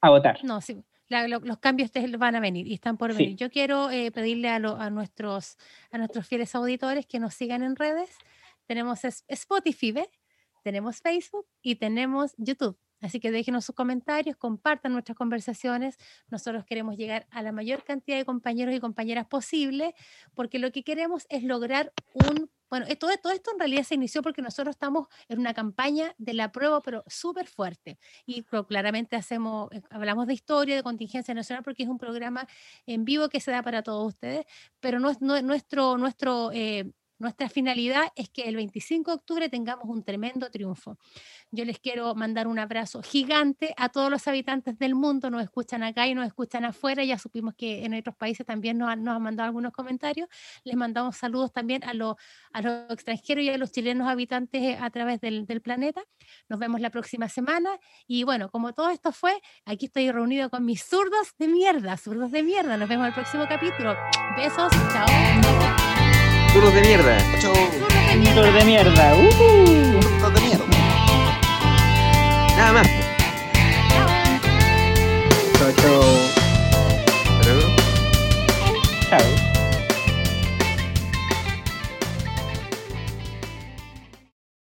a votar. No, sí, la- lo- los cambios te- van a venir y están por Sí. venir. Yo quiero eh, pedirle a, lo- a nuestros, a nuestros fieles auditores que nos sigan en redes. Tenemos Spotify, tenemos Facebook y tenemos YouTube. Así que déjenos sus comentarios, compartan nuestras conversaciones. Nosotros queremos llegar a la mayor cantidad de compañeros y compañeras posible, porque lo que queremos es lograr un... Bueno, eh, todo, todo esto en realidad se inició porque nosotros estamos en una campaña de la prueba, pero súper fuerte. Y cl- claramente hacemos, eh, hablamos de historia, de contingencia nacional, porque es un programa en vivo que se da para todos ustedes, pero nuestro, nuestro, eh, Nuestra finalidad es que el 25 de octubre tengamos un tremendo triunfo. Yo les quiero mandar un abrazo gigante a todos los habitantes del mundo, nos escuchan acá y nos escuchan afuera, ya supimos que en otros países también nos han, mandado algunos comentarios, les mandamos saludos también a los extranjeros y a los chilenos habitantes eh, a través del, del planeta. Nos vemos la próxima semana y bueno, como todo esto fue, aquí estoy reunido con mis zurdos de mierda, zurdos de mierda. Nos vemos en el próximo capítulo. Besos, chao. Zurdos de mierda. Chau. Zurdos de mierda. Flor de mierda. ¡Uh! Zurdos de mierda. Nada más. Chao, chao.